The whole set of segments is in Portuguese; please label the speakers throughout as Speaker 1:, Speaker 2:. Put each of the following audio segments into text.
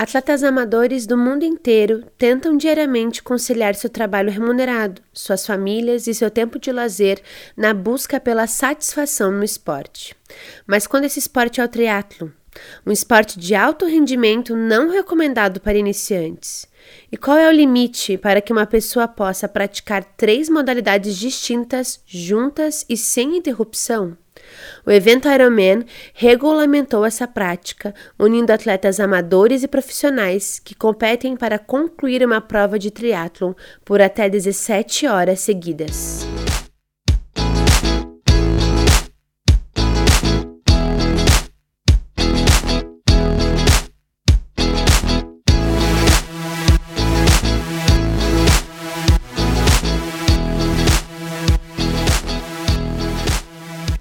Speaker 1: Atletas amadores do mundo inteiro tentam diariamente conciliar seu trabalho remunerado, suas famílias e seu tempo de lazer na busca pela satisfação no esporte. Mas quando esse esporte é o triatlo, um esporte de alto rendimento não recomendado para iniciantes. E qual é o limite para que uma pessoa possa praticar três modalidades distintas, juntas e sem interrupção? O evento Ironman regulamentou essa prática, unindo atletas amadores e profissionais que competem para concluir uma prova de triatlon por até 17 horas seguidas.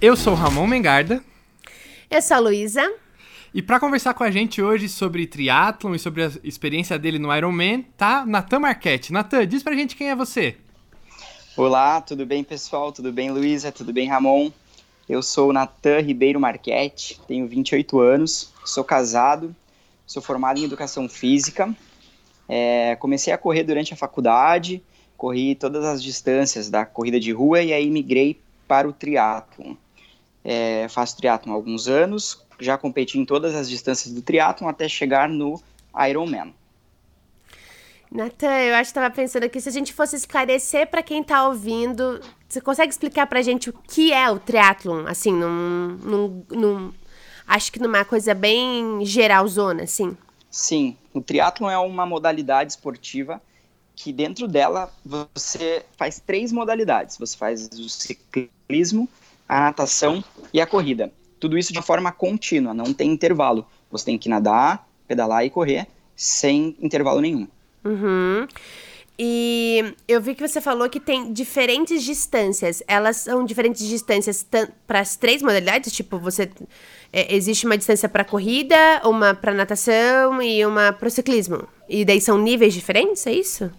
Speaker 2: Eu sou o Ramon Mengarda.
Speaker 1: Eu sou a Luísa.
Speaker 2: E para conversar com a gente hoje sobre triatlon e sobre a experiência dele no Ironman, tá Natan Marquette. Natan, diz pra gente quem é você.
Speaker 3: Olá, tudo bem pessoal? Tudo bem Luísa? Tudo bem Ramon? Eu sou Natan Ribeiro Marquette, tenho 28 anos, sou casado, sou formado em Educação Física, é, comecei a correr durante a faculdade, corri todas as distâncias da corrida de rua e aí migrei para o triatlon. É, faço triatlon há alguns anos, já competi em todas as distâncias do triatlon até chegar no Ironman.
Speaker 1: Natan, eu acho que estava pensando aqui, se a gente fosse esclarecer para quem está ouvindo, você consegue explicar para a gente o que é o triatlon, assim, num, num, num, acho que numa coisa bem geralzona, assim?
Speaker 3: Sim, o triatlon é uma modalidade esportiva que dentro dela você faz três modalidades. Você faz o ciclismo, a natação e a corrida. Tudo isso de forma contínua, não tem intervalo. Você tem que nadar, pedalar e correr sem intervalo nenhum.
Speaker 1: Uhum. E eu vi que você falou que tem diferentes distâncias. Elas são diferentes distâncias para as três modalidades? Tipo, você é, existe uma distância para corrida, uma para natação e uma para ciclismo. E daí são níveis diferentes, é isso?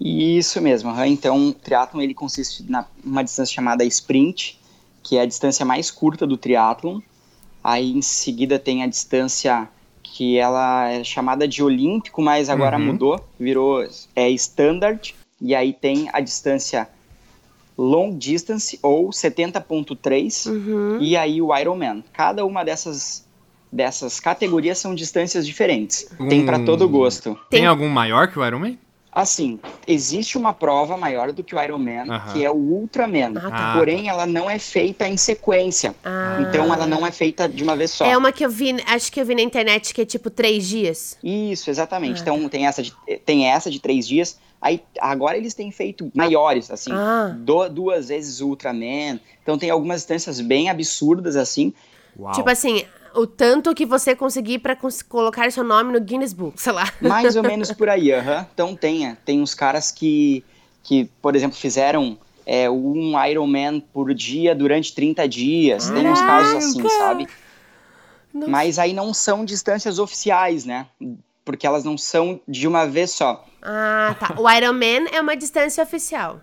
Speaker 3: Isso mesmo. Então, o triatlon ele consiste na uma distância chamada sprint, que é a distância mais curta do triatlon. Aí em seguida tem a distância que ela é chamada de olímpico, mas agora uhum. mudou, virou é standard. E aí tem a distância long distance ou 70.3 uhum. e aí o Ironman. Cada uma dessas dessas categorias são distâncias diferentes. Hum. Tem para todo gosto.
Speaker 2: Tem, tem algum maior que o Ironman?
Speaker 3: Assim, existe uma prova maior do que o Ironman, que é o Ultraman. Ah, tá. Porém, ela não é feita em sequência. Ah. Então, ela não é feita de uma vez só.
Speaker 1: É uma que eu vi, acho que eu vi na internet que é tipo três dias.
Speaker 3: Isso, exatamente. Ah, então, tá. tem, essa de, tem essa de três dias. Aí, agora eles têm feito maiores, assim, ah. do, duas vezes o Ultraman. Então, tem algumas distâncias bem absurdas, assim.
Speaker 1: Uau. Tipo assim, o tanto que você conseguir para colocar seu nome no Guinness Book, sei lá.
Speaker 3: Mais ou menos por aí, aham. Uhum. Então tem, tem uns caras que, que por exemplo, fizeram é, um Ironman por dia durante 30 dias. Caraca. Tem uns casos assim, sabe? Nossa. Mas aí não são distâncias oficiais, né? Porque elas não são de uma vez só.
Speaker 1: Ah, tá. O Ironman é uma distância oficial.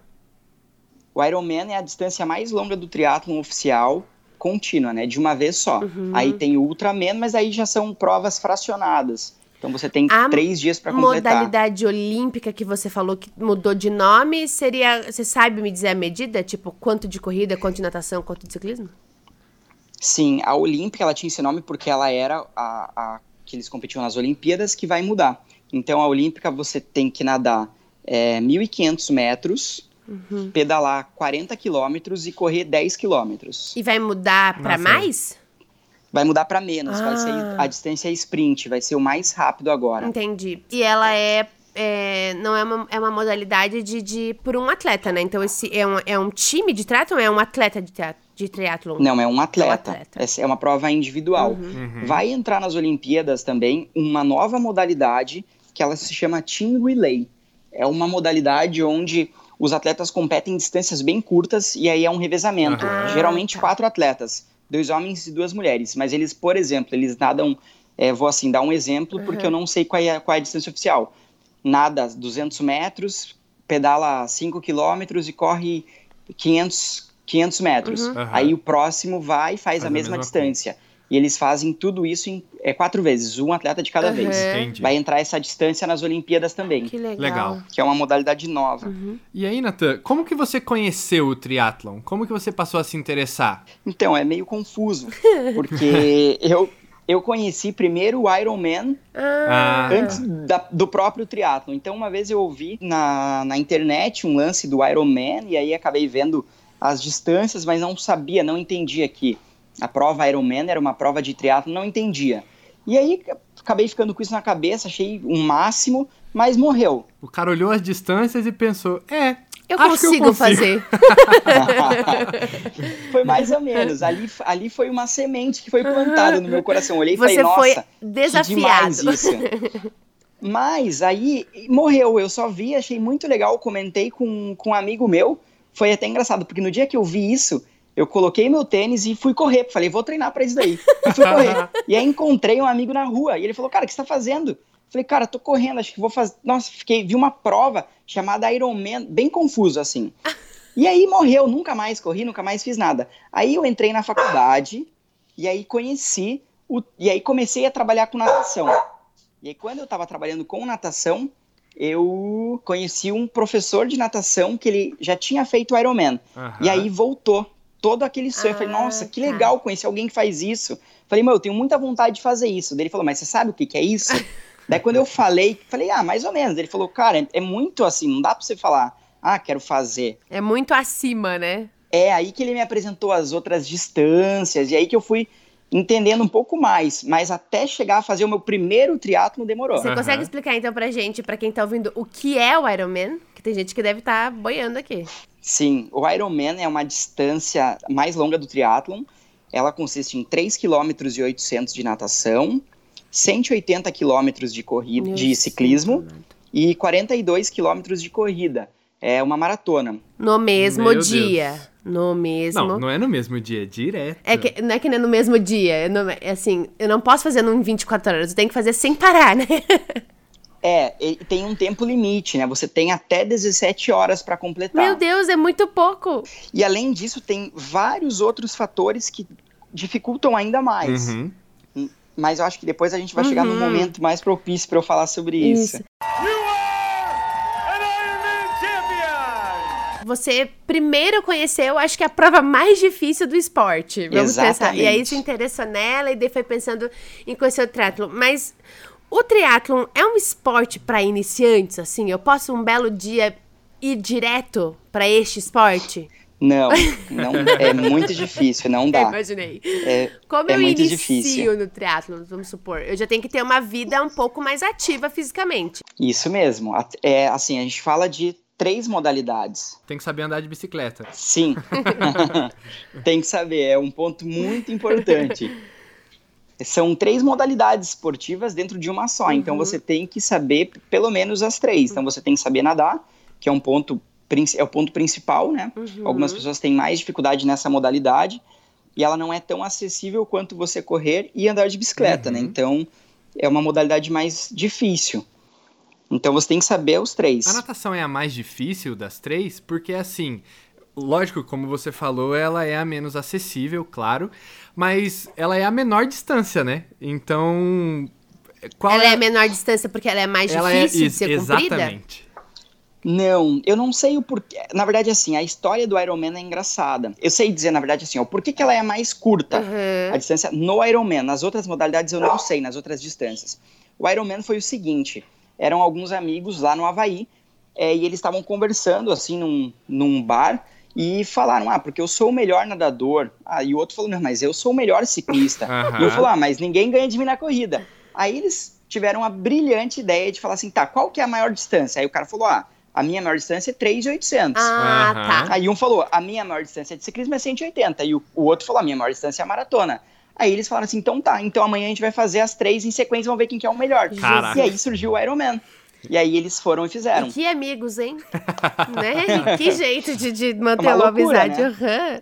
Speaker 3: O Ironman é a distância mais longa do triatlon oficial contínua, né? De uma vez só. Uhum. Aí tem o Ultraman, mas aí já são provas fracionadas. Então você tem a três dias para completar.
Speaker 1: A modalidade olímpica que você falou que mudou de nome seria. Você sabe me dizer a medida? Tipo, quanto de corrida, quanto de natação, quanto de ciclismo?
Speaker 3: Sim, a olímpica ela tinha esse nome porque ela era a, a que eles competiam nas Olimpíadas que vai mudar. Então a olímpica você tem que nadar é, 1.500 metros uhum. pedalar 40 quilômetros e correr 10 quilômetros.
Speaker 1: E vai mudar para mais?
Speaker 3: Vai mudar para menos, ah. vai ser ah. a distância é sprint, vai ser o mais rápido agora.
Speaker 1: Entendi. E ela é é, não é uma, é uma modalidade de, de por um atleta, né? Então esse é um, é um time de triatlon ou é um atleta de, de triatlon?
Speaker 3: Não, é um atleta. É, um atleta. é uma prova individual. Uhum. Uhum. Vai entrar nas Olimpíadas também uma nova modalidade que ela se chama Team Relay. É uma modalidade onde os atletas competem em distâncias bem curtas e aí é um revezamento. Uhum. Geralmente quatro atletas, dois homens e duas mulheres. Mas eles, por exemplo, eles nadam. É, vou assim dar um exemplo uhum. porque eu não sei qual é, qual é a distância oficial. Nada 200 metros, pedala 5 quilômetros e corre 500, 500 metros. Uhum. Aí o próximo vai e faz, faz a mesma, a mesma distância. E eles fazem tudo isso em é, quatro vezes, um atleta de cada
Speaker 1: Uhum.
Speaker 3: vez.
Speaker 2: Entendi.
Speaker 3: Vai entrar essa distância nas Olimpíadas também,
Speaker 1: Que legal.
Speaker 2: Legal.
Speaker 3: que é uma modalidade nova.
Speaker 1: Uhum.
Speaker 2: E aí, Natan, como que você conheceu o triatlon? Como que você passou a se interessar?
Speaker 3: Então, é meio confuso, porque eu, eu conheci primeiro o Ironman
Speaker 1: Ah,
Speaker 3: antes da- do próprio triatlo. Então, uma vez eu ouvi na, na internet um lance do Ironman e aí acabei vendo as distâncias, mas não sabia, não entendia que a prova Ironman era uma prova de triatlo, não entendia. E aí acabei ficando com isso na cabeça, achei um máximo, mas morreu.
Speaker 2: O cara olhou as distâncias e pensou: é,
Speaker 1: eu
Speaker 2: acho que eu
Speaker 1: consigo,
Speaker 2: consigo.
Speaker 1: fazer.
Speaker 3: foi mais ou menos. Ali, ali foi uma semente que foi plantada no meu coração. Olhei e falei,
Speaker 1: foi
Speaker 3: nossa, que demais
Speaker 1: desafiado.
Speaker 3: isso. Mas aí morreu, eu só vi, achei muito legal, comentei com, com um amigo meu. Foi até engraçado, porque no dia que eu vi isso, eu coloquei meu tênis e fui correr. Falei, vou treinar pra isso daí. E fui correr. e aí encontrei um amigo na rua e ele falou, cara, o que você tá fazendo? Falei, cara, tô correndo, acho que vou fazer. Nossa, fiquei, vi uma prova chamada Ironman, bem confuso assim. E aí morreu, nunca mais corri, nunca mais fiz nada. Aí eu entrei na faculdade e aí conheci o, e aí comecei a trabalhar com natação. E aí quando eu estava trabalhando com natação, eu conheci um professor de natação que ele já tinha feito Ironman.
Speaker 2: Aham.
Speaker 3: E aí voltou todo aquele surf. Eu falei,
Speaker 1: Ah,
Speaker 3: nossa, que
Speaker 1: tá.
Speaker 3: legal conhecer alguém que faz isso. Falei, meu, eu tenho muita vontade de fazer isso. Daí ele falou, mas você sabe o que, que é isso? Daí quando eu falei, falei, ah, mais ou menos. Ele falou, cara, é, é muito assim, não dá pra você falar, ah, quero fazer.
Speaker 1: É muito acima, né?
Speaker 3: É aí que ele me apresentou as outras distâncias, e aí que eu fui entendendo um pouco mais. Mas até chegar a fazer o meu primeiro triatlo demorou.
Speaker 1: Você
Speaker 2: Aham.
Speaker 1: consegue explicar então pra gente, pra quem tá ouvindo, o que é o Ironman? Que tem gente que deve estar boiando aqui.
Speaker 3: Sim, o Ironman é uma distância mais longa do triatlon. Ela consiste em 3 km e 800 de natação, 180 km de corrida,
Speaker 1: Meu
Speaker 3: de ciclismo e 42 km de corrida. É uma maratona.
Speaker 1: No mesmo
Speaker 2: Meu
Speaker 1: dia.
Speaker 2: Deus.
Speaker 1: No mesmo.
Speaker 2: Não, não é no mesmo dia, é direto.
Speaker 1: É que, não é que não é no mesmo dia. É, no- é assim, eu não posso fazer num 24 horas, eu tenho que fazer sem parar, né?
Speaker 3: É, e tem um tempo limite, né? Você tem até 17 horas para completar.
Speaker 1: Meu Deus, é muito pouco.
Speaker 3: E além disso, tem vários outros fatores que dificultam ainda mais.
Speaker 2: Uhum.
Speaker 3: Mas eu acho que depois a gente vai chegar num
Speaker 1: Uhum.
Speaker 3: momento mais propício para eu falar sobre isso.
Speaker 1: Isso. Você primeiro conheceu, acho que a prova mais difícil do esporte. Vamos pensar.
Speaker 3: Exatamente.
Speaker 1: E aí se interessou nela e daí foi pensando em conhecer o triatlon. Mas o triatlon é um esporte para iniciantes, assim? Eu posso um belo dia ir direto para este esporte?
Speaker 3: Não, não é muito difícil, não
Speaker 1: Eu
Speaker 3: dá.
Speaker 1: imaginei.
Speaker 3: É,
Speaker 1: Como
Speaker 3: é
Speaker 1: eu
Speaker 3: muito
Speaker 1: inicio
Speaker 3: difícil.
Speaker 1: no triatlon, vamos supor? Eu já tenho que ter uma vida um pouco mais ativa fisicamente.
Speaker 3: Isso mesmo. É assim, a gente fala de três modalidades.
Speaker 2: Tem que saber andar de bicicleta.
Speaker 3: Sim. Tem que saber, é um ponto muito importante. São três modalidades esportivas dentro de uma só, então você tem que saber pelo menos as três. Então você tem que saber nadar, que é um ponto é o ponto principal, né?
Speaker 1: Uhum.
Speaker 3: Algumas pessoas têm mais dificuldade nessa modalidade e ela não é tão acessível quanto você correr e andar de bicicleta, né?
Speaker 2: Uhum.
Speaker 3: Então é uma modalidade mais difícil. Então você tem que saber os três.
Speaker 2: A natação é a mais difícil das três, porque assim, lógico, como você falou, ela é a menos acessível, claro, mas ela é a menor distância, né? Então, qual
Speaker 1: ela
Speaker 2: é,
Speaker 1: é a menor distância porque ela é mais
Speaker 2: ela é
Speaker 1: difícil de
Speaker 2: ex-
Speaker 1: ser cumprida?
Speaker 2: exatamente.
Speaker 3: Não, eu não sei o porquê. Na verdade, assim, a história do Ironman é engraçada. Eu sei dizer, na verdade, assim, ó, por que, ela é mais curta,
Speaker 1: Uhum.
Speaker 3: a distância no Ironman. Nas outras modalidades eu não sei, nas outras distâncias. O Ironman foi o seguinte: eram alguns amigos lá no Havaí, é, e eles estavam conversando, assim, num, num bar, e falaram, ah, porque eu sou o melhor nadador. Ah, e o outro falou, não, mas eu sou o melhor ciclista.
Speaker 2: Aham.
Speaker 3: E eu falou, ah, mas ninguém ganha de mim na corrida. Aí eles tiveram a brilhante ideia de falar assim, tá, qual que é a maior distância? Aí o cara falou, ah, a minha maior distância é 3,800.
Speaker 1: Ah,
Speaker 2: Aham.
Speaker 1: tá.
Speaker 3: Aí um falou, a minha maior distância de ciclismo é 180. E o, o outro falou, a minha maior distância é a maratona. Aí eles falaram assim, então tá, então amanhã a gente vai fazer as três em sequência, vamos ver quem que é o melhor.
Speaker 2: Caraca.
Speaker 3: E aí surgiu o Ironman. E aí eles foram e fizeram.
Speaker 1: E que amigos, hein? né? Que jeito de, de manter
Speaker 3: É uma
Speaker 1: uma,
Speaker 3: loucura,
Speaker 1: amizade.
Speaker 3: né?
Speaker 1: Aham.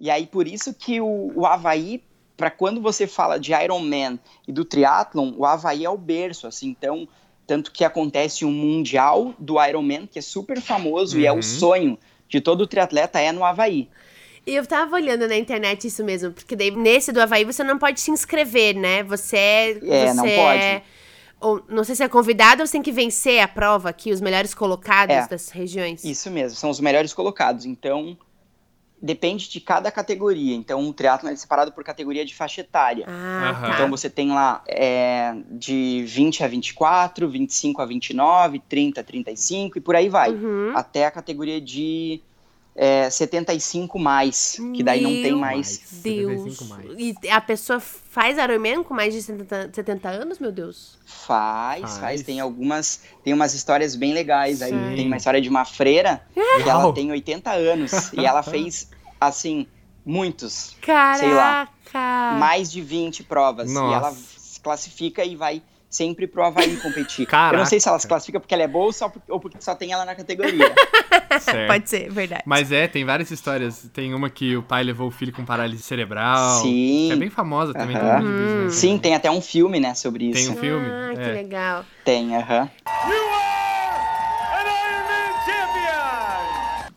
Speaker 3: E aí, por isso que o, o Havaí, para quando você fala de Ironman e do triatlon, o Havaí é o berço, assim, então, tanto que acontece um mundial do Ironman, que é super famoso e é
Speaker 2: Uhum.
Speaker 3: o sonho de todo triatleta é no Havaí.
Speaker 1: E eu tava olhando na internet isso mesmo, porque daí nesse do Havaí você não pode se inscrever, né? Você é.
Speaker 3: É,
Speaker 1: você
Speaker 3: não pode.
Speaker 1: Ou, não sei se é convidado ou você tem que vencer a prova aqui, os melhores colocados
Speaker 3: É.
Speaker 1: das regiões.
Speaker 3: Isso mesmo, são os melhores colocados. Então, depende de cada categoria. Então, o triatlon é separado por categoria de faixa etária.
Speaker 1: Ah, tá.
Speaker 3: Então, você tem lá é, de 20 a 24, 25 a 29, 30 a 35 e por aí vai.
Speaker 1: Uhum.
Speaker 3: Até a categoria de é, 75 mais, que daí não tem
Speaker 1: Meu
Speaker 3: mais.
Speaker 1: Deus.
Speaker 2: 75 mais.
Speaker 1: E a pessoa faz Ironman com mais de 70, 70 anos, meu Deus?
Speaker 3: Faz, faz,
Speaker 2: Faz.
Speaker 3: Tem algumas, tem umas histórias bem legais aí.
Speaker 2: Sim.
Speaker 3: Tem uma história de uma freira que ela tem 80 anos e ela fez, assim, muitos,
Speaker 1: Caraca!
Speaker 3: mais de 20 provas.
Speaker 2: Nossa.
Speaker 3: E ela se classifica e vai sempre pro Havaí competir.
Speaker 2: Caraca.
Speaker 3: Eu não sei se ela se classifica porque ela é boa ou, só por- ou porque só tem ela na categoria.
Speaker 2: Certo.
Speaker 1: Pode ser, verdade.
Speaker 2: Mas é, tem várias histórias. Tem uma que o pai levou o filho com paralisia cerebral.
Speaker 3: Sim.
Speaker 2: Que é bem famosa também.
Speaker 3: Aham.
Speaker 2: Tem, um vídeo disso, né?
Speaker 3: Sim, tem até um filme, né, sobre isso.
Speaker 2: Tem um filme.
Speaker 1: Ah, que
Speaker 2: é.
Speaker 1: legal.
Speaker 3: Tem, aham.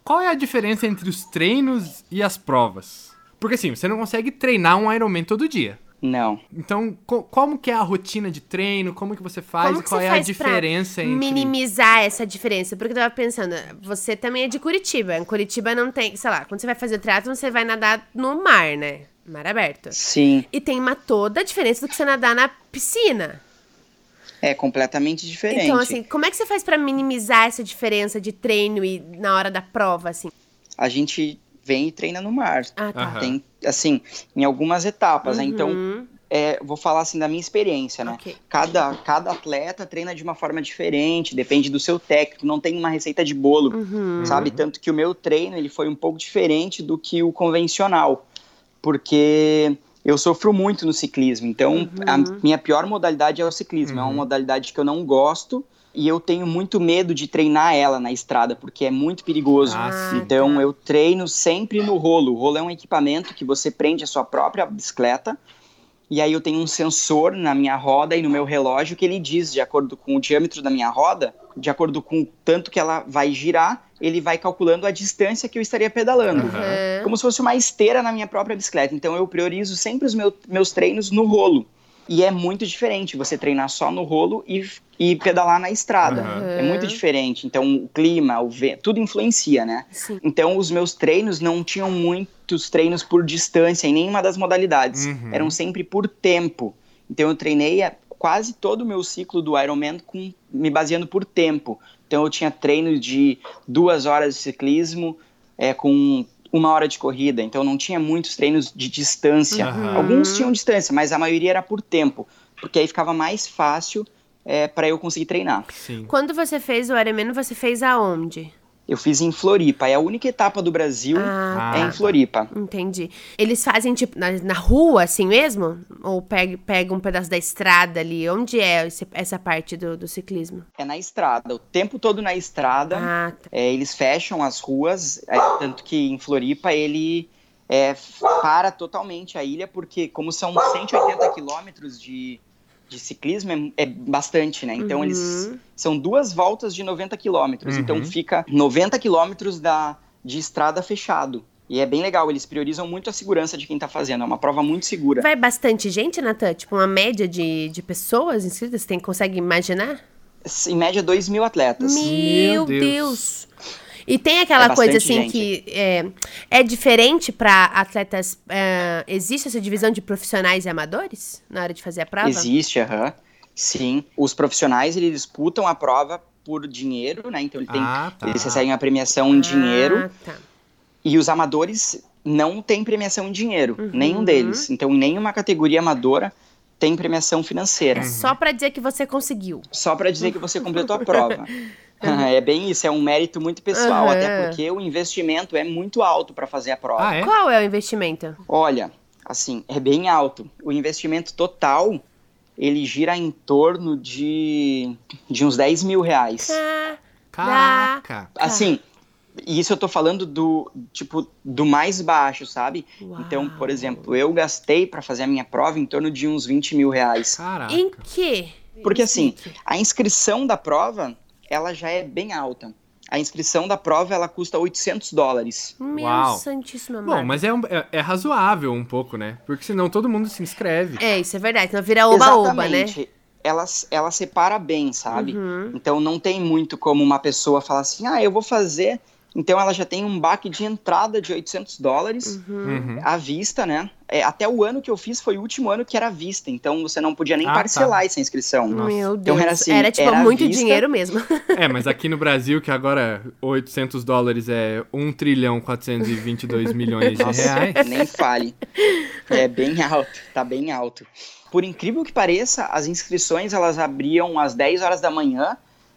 Speaker 2: Qual é a diferença entre os treinos e as provas? Porque assim, você não consegue treinar um Ironman todo dia.
Speaker 3: Não.
Speaker 2: Então, co- como que é a rotina de treino? Como que você faz?
Speaker 1: Como
Speaker 2: e
Speaker 1: que
Speaker 2: qual
Speaker 1: você
Speaker 2: é a
Speaker 1: faz pra
Speaker 2: diferença entre...
Speaker 1: minimizar essa diferença? Porque eu tava pensando, você também é de Curitiba. Em Curitiba não tem, sei lá, quando você vai fazer triatlon, você vai nadar no mar, né? Mar aberto.
Speaker 3: Sim,
Speaker 1: E tem uma toda a diferença do que você nadar na piscina.
Speaker 3: é completamente diferente.
Speaker 1: Então, assim, como é que você faz pra minimizar essa diferença de treino e na hora da prova, assim?
Speaker 3: A gente vem e treina no mar.
Speaker 1: Ah, tá.
Speaker 2: Aham.
Speaker 3: Tem, assim, em algumas etapas, né? Então,
Speaker 1: Uhum,
Speaker 3: é, vou falar assim da minha experiência, né?
Speaker 1: ok.
Speaker 3: Cada, cada atleta treina de uma forma diferente, depende do seu técnico, não tem uma receita de bolo,
Speaker 1: Uhum.
Speaker 3: sabe? Tanto que o meu treino ele foi um pouco diferente do que o convencional, porque eu sofro muito no ciclismo, então a
Speaker 1: Uhum.
Speaker 3: minha pior modalidade é o ciclismo, é uma
Speaker 2: Uhum.
Speaker 3: modalidade que eu não gosto e eu tenho muito medo de treinar ela na estrada, porque é muito perigoso.
Speaker 2: Ah.
Speaker 3: Então
Speaker 1: tá.
Speaker 3: eu treino sempre no rolo. O rolo é um equipamento que você prende a sua própria bicicleta. E aí eu tenho um sensor na minha roda e no meu relógio que ele diz, de acordo com o diâmetro da minha roda, de acordo com o tanto que ela vai girar, ele vai calculando a distância que eu estaria pedalando.
Speaker 1: Uhum.
Speaker 3: Como se fosse uma esteira na minha própria bicicleta. Então eu priorizo sempre os meu- meus treinos no rolo. E é muito diferente você treinar só no rolo e, e pedalar na estrada.
Speaker 2: Aham.
Speaker 3: É muito diferente. Então o clima, o vento, tudo influencia, né?
Speaker 1: Sim.
Speaker 3: Então, os meus treinos não tinham muitos treinos por distância em nenhuma das modalidades.
Speaker 2: Uhum.
Speaker 3: Eram sempre por tempo. Então, eu treinei a- quase todo o meu ciclo do Ironman com, me baseando por tempo. Então, eu tinha treino de duas horas de ciclismo é, com uma hora de corrida. Então, não tinha muitos treinos de distância.
Speaker 2: Aham.
Speaker 3: Alguns tinham distância, mas a maioria era por tempo. Porque aí ficava mais fácil é, para eu conseguir treinar.
Speaker 2: Sim.
Speaker 1: Quando você fez o Ironman, você fez aonde?
Speaker 3: Eu fiz em Floripa. É a única etapa do Brasil
Speaker 1: Ah,
Speaker 3: é
Speaker 2: Ah,
Speaker 3: em
Speaker 2: tá.
Speaker 3: Floripa.
Speaker 1: Entendi. Eles fazem, tipo, na, na rua, assim mesmo? Ou pega, pega um pedaço da estrada ali? Onde é esse- essa parte do, do ciclismo?
Speaker 3: É na estrada, o tempo todo na estrada.
Speaker 1: Ah, tá.
Speaker 3: É, eles fecham as ruas, é, tanto que em Floripa ele é, para totalmente a ilha, porque como são 180 quilômetros de, de ciclismo, é, é bastante, né? Então
Speaker 1: Uhum.
Speaker 3: eles são duas voltas de 90 quilômetros,
Speaker 2: Uhum.
Speaker 3: então fica 90 quilômetros da, de estrada fechado. E é bem legal, eles priorizam muito a segurança de quem tá fazendo, é uma prova muito segura.
Speaker 1: Vai bastante gente, Natan? Tipo, uma média de, de pessoas inscritas? Você tem, consegue imaginar?
Speaker 3: Em média, 2 mil atletas.
Speaker 1: Meu
Speaker 2: Meu Deus.
Speaker 1: Deus. E tem aquela
Speaker 3: É
Speaker 1: coisa assim
Speaker 3: gente.
Speaker 1: que é, é diferente pra atletas. é, existe essa divisão de profissionais e amadores na hora de fazer a prova?
Speaker 3: Existe, aham. Sim. Os profissionais, eles disputam a prova por dinheiro, né? Então ele tem,
Speaker 2: Ah, tá.
Speaker 3: eles recebem a premiação em dinheiro.
Speaker 1: Ah, tá.
Speaker 3: E os amadores não têm premiação em dinheiro,
Speaker 1: Uhum.
Speaker 3: nenhum deles. Então, nenhuma categoria amadora tem premiação financeira.
Speaker 1: É só pra dizer que você conseguiu.
Speaker 3: Só para dizer que você completou a prova. é bem isso, é um mérito muito pessoal,
Speaker 1: Uhum.
Speaker 3: até porque o investimento é muito alto para fazer a prova.
Speaker 2: Ah, é?
Speaker 1: Qual é o investimento?
Speaker 3: Olha, assim, é bem alto. O investimento total, ele gira em torno de, de uns 10 mil reais.
Speaker 2: Caraca.
Speaker 3: Assim, e isso eu tô falando do, tipo, do mais baixo, sabe?
Speaker 1: Uau.
Speaker 3: Então, por exemplo, eu gastei para fazer a minha prova em torno de uns 20 mil reais.
Speaker 2: Caraca.
Speaker 1: Em que?
Speaker 3: Porque assim, a inscrição da prova, ela já é bem alta. a inscrição da prova ela custa 800 dólares.
Speaker 1: Meu
Speaker 2: Uau. Bom, mas é, um- é, é razoável um pouco, né? Porque senão todo mundo se inscreve.
Speaker 1: É, isso é verdade. Não vira oba-oba, né?
Speaker 3: Ela, ela separa bem, sabe?
Speaker 1: Uhum.
Speaker 3: Então não tem muito como uma pessoa falar assim, ah, eu vou fazer. Então ela já tem um baque de entrada de 800 dólares
Speaker 2: Uhum.
Speaker 3: à vista, né? É, até o ano que eu fiz foi o último ano que era à vista, então você não podia nem
Speaker 2: Ah,
Speaker 3: parcelar essa inscrição.
Speaker 1: Meu Deus.
Speaker 3: Então era assim,
Speaker 1: era tipo
Speaker 3: era
Speaker 1: muito
Speaker 3: vista.
Speaker 1: dinheiro mesmo.
Speaker 2: É, mas aqui no Brasil, que agora 800 dólares é 1 trilhão 422 milhões de
Speaker 3: Nossa,
Speaker 2: reais.
Speaker 3: nem fale. É bem alto, tá bem alto. Por incrível que pareça, as inscrições elas abriam às 10 horas da manhã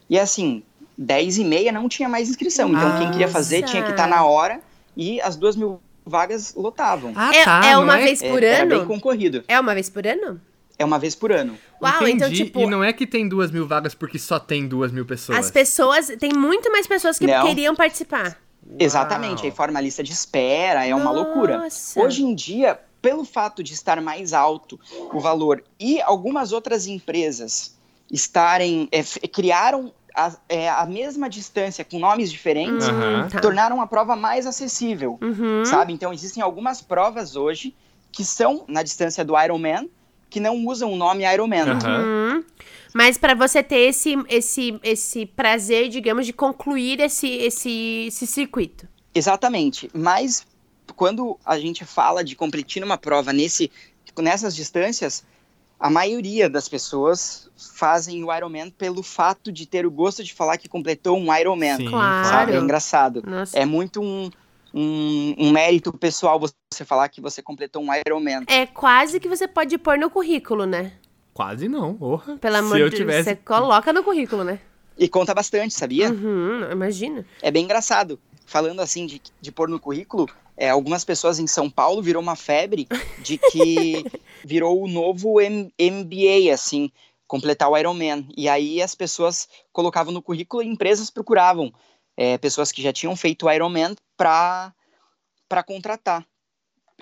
Speaker 3: e assim, 10 e meia não tinha mais inscrição. Então quem queria fazer
Speaker 1: Nossa.
Speaker 3: tinha que estar na hora e as duas mil vagas lotavam.
Speaker 2: Ah,
Speaker 1: É-
Speaker 2: tá.
Speaker 1: é
Speaker 2: não
Speaker 1: uma vez
Speaker 3: É,
Speaker 1: por
Speaker 3: era
Speaker 1: ano?
Speaker 3: bem concorrido.
Speaker 1: É uma vez por ano?
Speaker 3: É uma vez por ano.
Speaker 1: Uau,
Speaker 2: Entendi.
Speaker 1: então, tipo,
Speaker 2: E não é que tem duas mil vagas porque só tem duas mil pessoas.
Speaker 1: as pessoas. Tem muito mais pessoas que
Speaker 3: Não.
Speaker 1: queriam participar.
Speaker 3: Exatamente, aí forma a lista de espera, é uma loucura.
Speaker 1: Nossa.
Speaker 3: Hoje em dia, pelo fato de estar mais alto o valor e algumas outras empresas estarem é, criaram a, é, a mesma distância com nomes diferentes,
Speaker 2: Aham.
Speaker 1: tá.
Speaker 3: tornaram a prova mais acessível,
Speaker 1: Uhum.
Speaker 3: sabe? Então existem algumas provas hoje que são na distância do Ironman que não usam o nome Ironman.
Speaker 1: Uhum. Mas pra você ter esse, esse, esse prazer, digamos, de concluir esse, esse, esse circuito.
Speaker 3: Exatamente. Mas quando a gente fala de competir numa prova nesse, nessas distâncias, a maioria das pessoas fazem o Ironman pelo fato de ter o gosto de falar que completou um Ironman.
Speaker 2: Sim,
Speaker 1: Claro.
Speaker 3: Sabe? É engraçado.
Speaker 1: Nossa.
Speaker 3: É muito um, um, um mérito pessoal você falar que você completou um Ironman.
Speaker 1: É quase que você pode pôr no currículo, né?
Speaker 2: Quase não, porra.
Speaker 1: Pelo amor
Speaker 2: Se eu
Speaker 1: de Deus,
Speaker 2: tivesse...
Speaker 1: você coloca no currículo, né?
Speaker 3: E conta bastante, sabia?
Speaker 1: Uhum, imagina.
Speaker 3: É bem engraçado. Falando assim de, de pôr no currículo, é, algumas pessoas em São Paulo virou uma febre de que virou o novo M- MBA, assim, completar o Ironman. E aí as pessoas colocavam no currículo e empresas procuravam é, pessoas que já tinham feito o Ironman para contratar.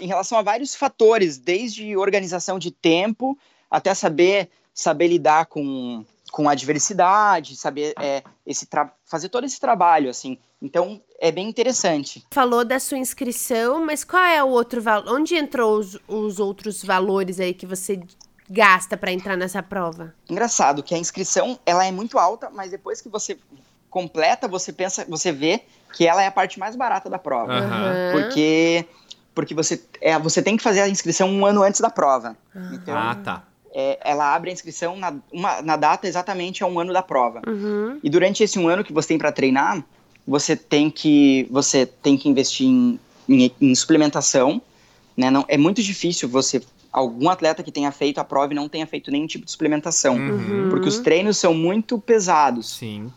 Speaker 3: Em relação a vários fatores, desde organização de tempo até saber, saber lidar com, com a diversidade, saber é, esse tra- fazer todo esse trabalho, assim. Então, é bem interessante.
Speaker 1: Falou da sua inscrição, mas qual é o outro valor? Onde entrou os, os outros valores aí que você gasta pra entrar nessa prova?
Speaker 3: Engraçado que a inscrição, ela é muito alta, mas depois que você completa, você pensa, você vê que ela é a parte mais barata da prova.
Speaker 2: Aham.
Speaker 3: Porque porque você é, você tem que fazer a inscrição um ano antes da prova. Então,
Speaker 2: Ah, tá.
Speaker 3: É, ela abre a inscrição na, uma- na data exatamente a um ano da prova.
Speaker 1: Uhum.
Speaker 3: E durante esse um ano que você tem para treinar, você tem que você tem que investir em, em- em suplementação, né? Não é muito difícil você algum atleta que tenha feito a prova e não tenha feito nenhum tipo de suplementação,
Speaker 2: Uhum.
Speaker 3: porque os treinos são muito pesados.
Speaker 2: Sim.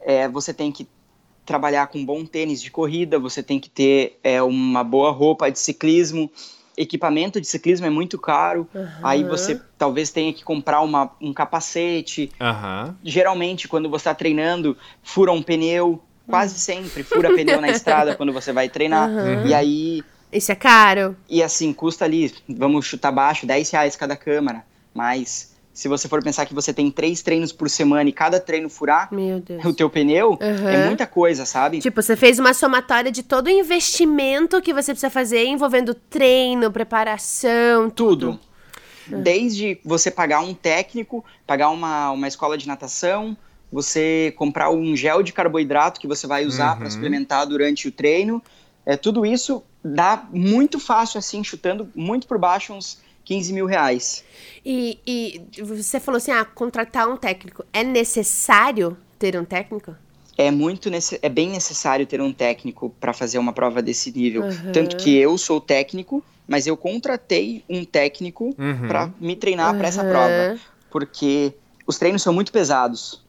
Speaker 3: É, você tem que trabalhar com bom tênis de corrida, você tem que ter é, uma boa roupa de ciclismo. Equipamento de ciclismo é muito caro. Aí você talvez tenha que comprar uma, um capacete,
Speaker 2: Aham.
Speaker 3: geralmente quando você está treinando, fura um pneu, quase sempre fura pneu na estrada quando você vai treinar.
Speaker 1: Aham.
Speaker 3: E aí,
Speaker 1: Isso é caro?
Speaker 3: e assim, custa ali, vamos chutar baixo, 10 reais cada câmara. Mas se você for pensar que você tem três treinos por semana e cada treino furar
Speaker 1: Meu Deus.
Speaker 3: o teu pneu,
Speaker 1: Aham.
Speaker 3: é muita coisa, sabe?
Speaker 1: Tipo, você fez uma somatória de todo o investimento que você precisa fazer envolvendo treino, preparação, tudo.
Speaker 3: tudo. Desde você pagar um técnico, pagar uma, uma escola de natação, você comprar um gel de carboidrato que você vai usar para
Speaker 2: Uhum.
Speaker 3: suplementar durante o treino. É, tudo isso dá muito fácil, assim, chutando muito por baixo, uns 15 mil reais.
Speaker 1: E, e você falou assim, ah, contratar um técnico. É necessário ter um técnico?
Speaker 3: É muito nesse, é bem necessário ter um técnico para fazer uma prova desse nível.
Speaker 1: Uhum.
Speaker 3: Tanto que eu sou técnico, mas eu contratei um técnico
Speaker 2: Uhum.
Speaker 3: para me treinar para essa prova, porque os treinos são muito pesados.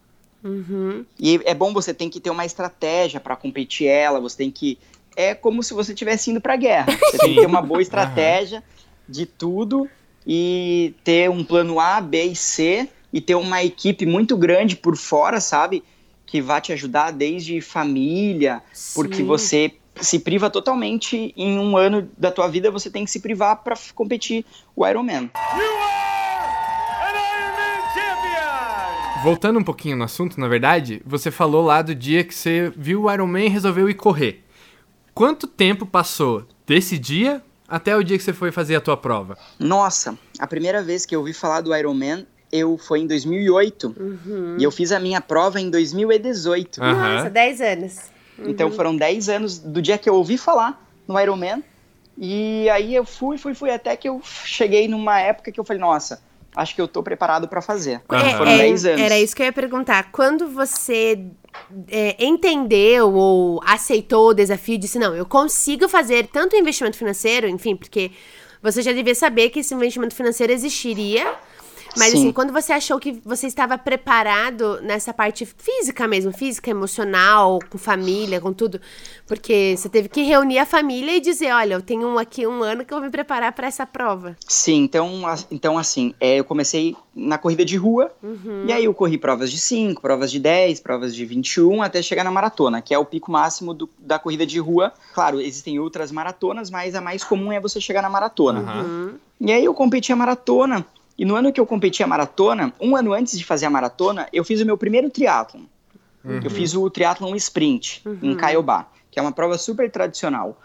Speaker 1: Uhum.
Speaker 3: E é bom você tem que ter uma estratégia para competir ela, você tem que é como se você estivesse indo para guerra. Você tem que ter uma boa estratégia de tudo e ter um plano A, B e C e ter uma equipe muito grande por fora, sabe? Que vai te ajudar desde família, porque
Speaker 1: Sim.
Speaker 3: você se priva totalmente em um ano da tua vida, você tem que se privar para competir o Ironman.
Speaker 2: voltando um pouquinho no assunto, na verdade, você falou lá do dia que você viu o Iron Man e resolveu ir correr. Quanto tempo passou desse dia até o dia que você foi fazer a tua prova?
Speaker 3: Nossa, a primeira vez que eu ouvi falar do Iron Man eu foi em 2008
Speaker 1: Uhum.
Speaker 3: e eu fiz a minha prova em 2018.
Speaker 2: Aham.
Speaker 1: Nossa, 10 anos.
Speaker 3: Então foram 10 anos do dia que eu ouvi falar no Iron Man. E aí eu fui, fui, fui, até que eu cheguei numa época que eu falei, nossa, acho que eu tô preparado pra fazer.
Speaker 2: Aham.
Speaker 3: Foram 10 anos.
Speaker 1: Era isso que eu ia perguntar. Quando você é, entendeu ou aceitou o desafio, disse, não, eu consigo fazer tanto investimento financeiro, enfim, porque você já devia saber que esse investimento financeiro existiria. Mas
Speaker 3: Sim.
Speaker 1: assim, quando você achou que você estava preparado nessa parte física mesmo, física, emocional, com família, com tudo, porque você teve que reunir a família e dizer, olha, eu tenho aqui um ano que eu vou me preparar para essa prova.
Speaker 3: Sim, então, então assim, é, eu comecei na corrida de rua,
Speaker 1: Uhum.
Speaker 3: e aí eu corri provas de 5, provas de 10, provas de 21, até chegar na maratona, que é o pico máximo do- da corrida de rua. Claro, existem outras maratonas, mas a mais comum é você chegar na maratona.
Speaker 1: Uhum.
Speaker 3: E aí eu competi a maratona, e no ano que eu competi a maratona, um ano antes de fazer a maratona, eu fiz o meu primeiro triatlon. Eu fiz o triatlon sprint em Caiobá, que é uma prova super tradicional.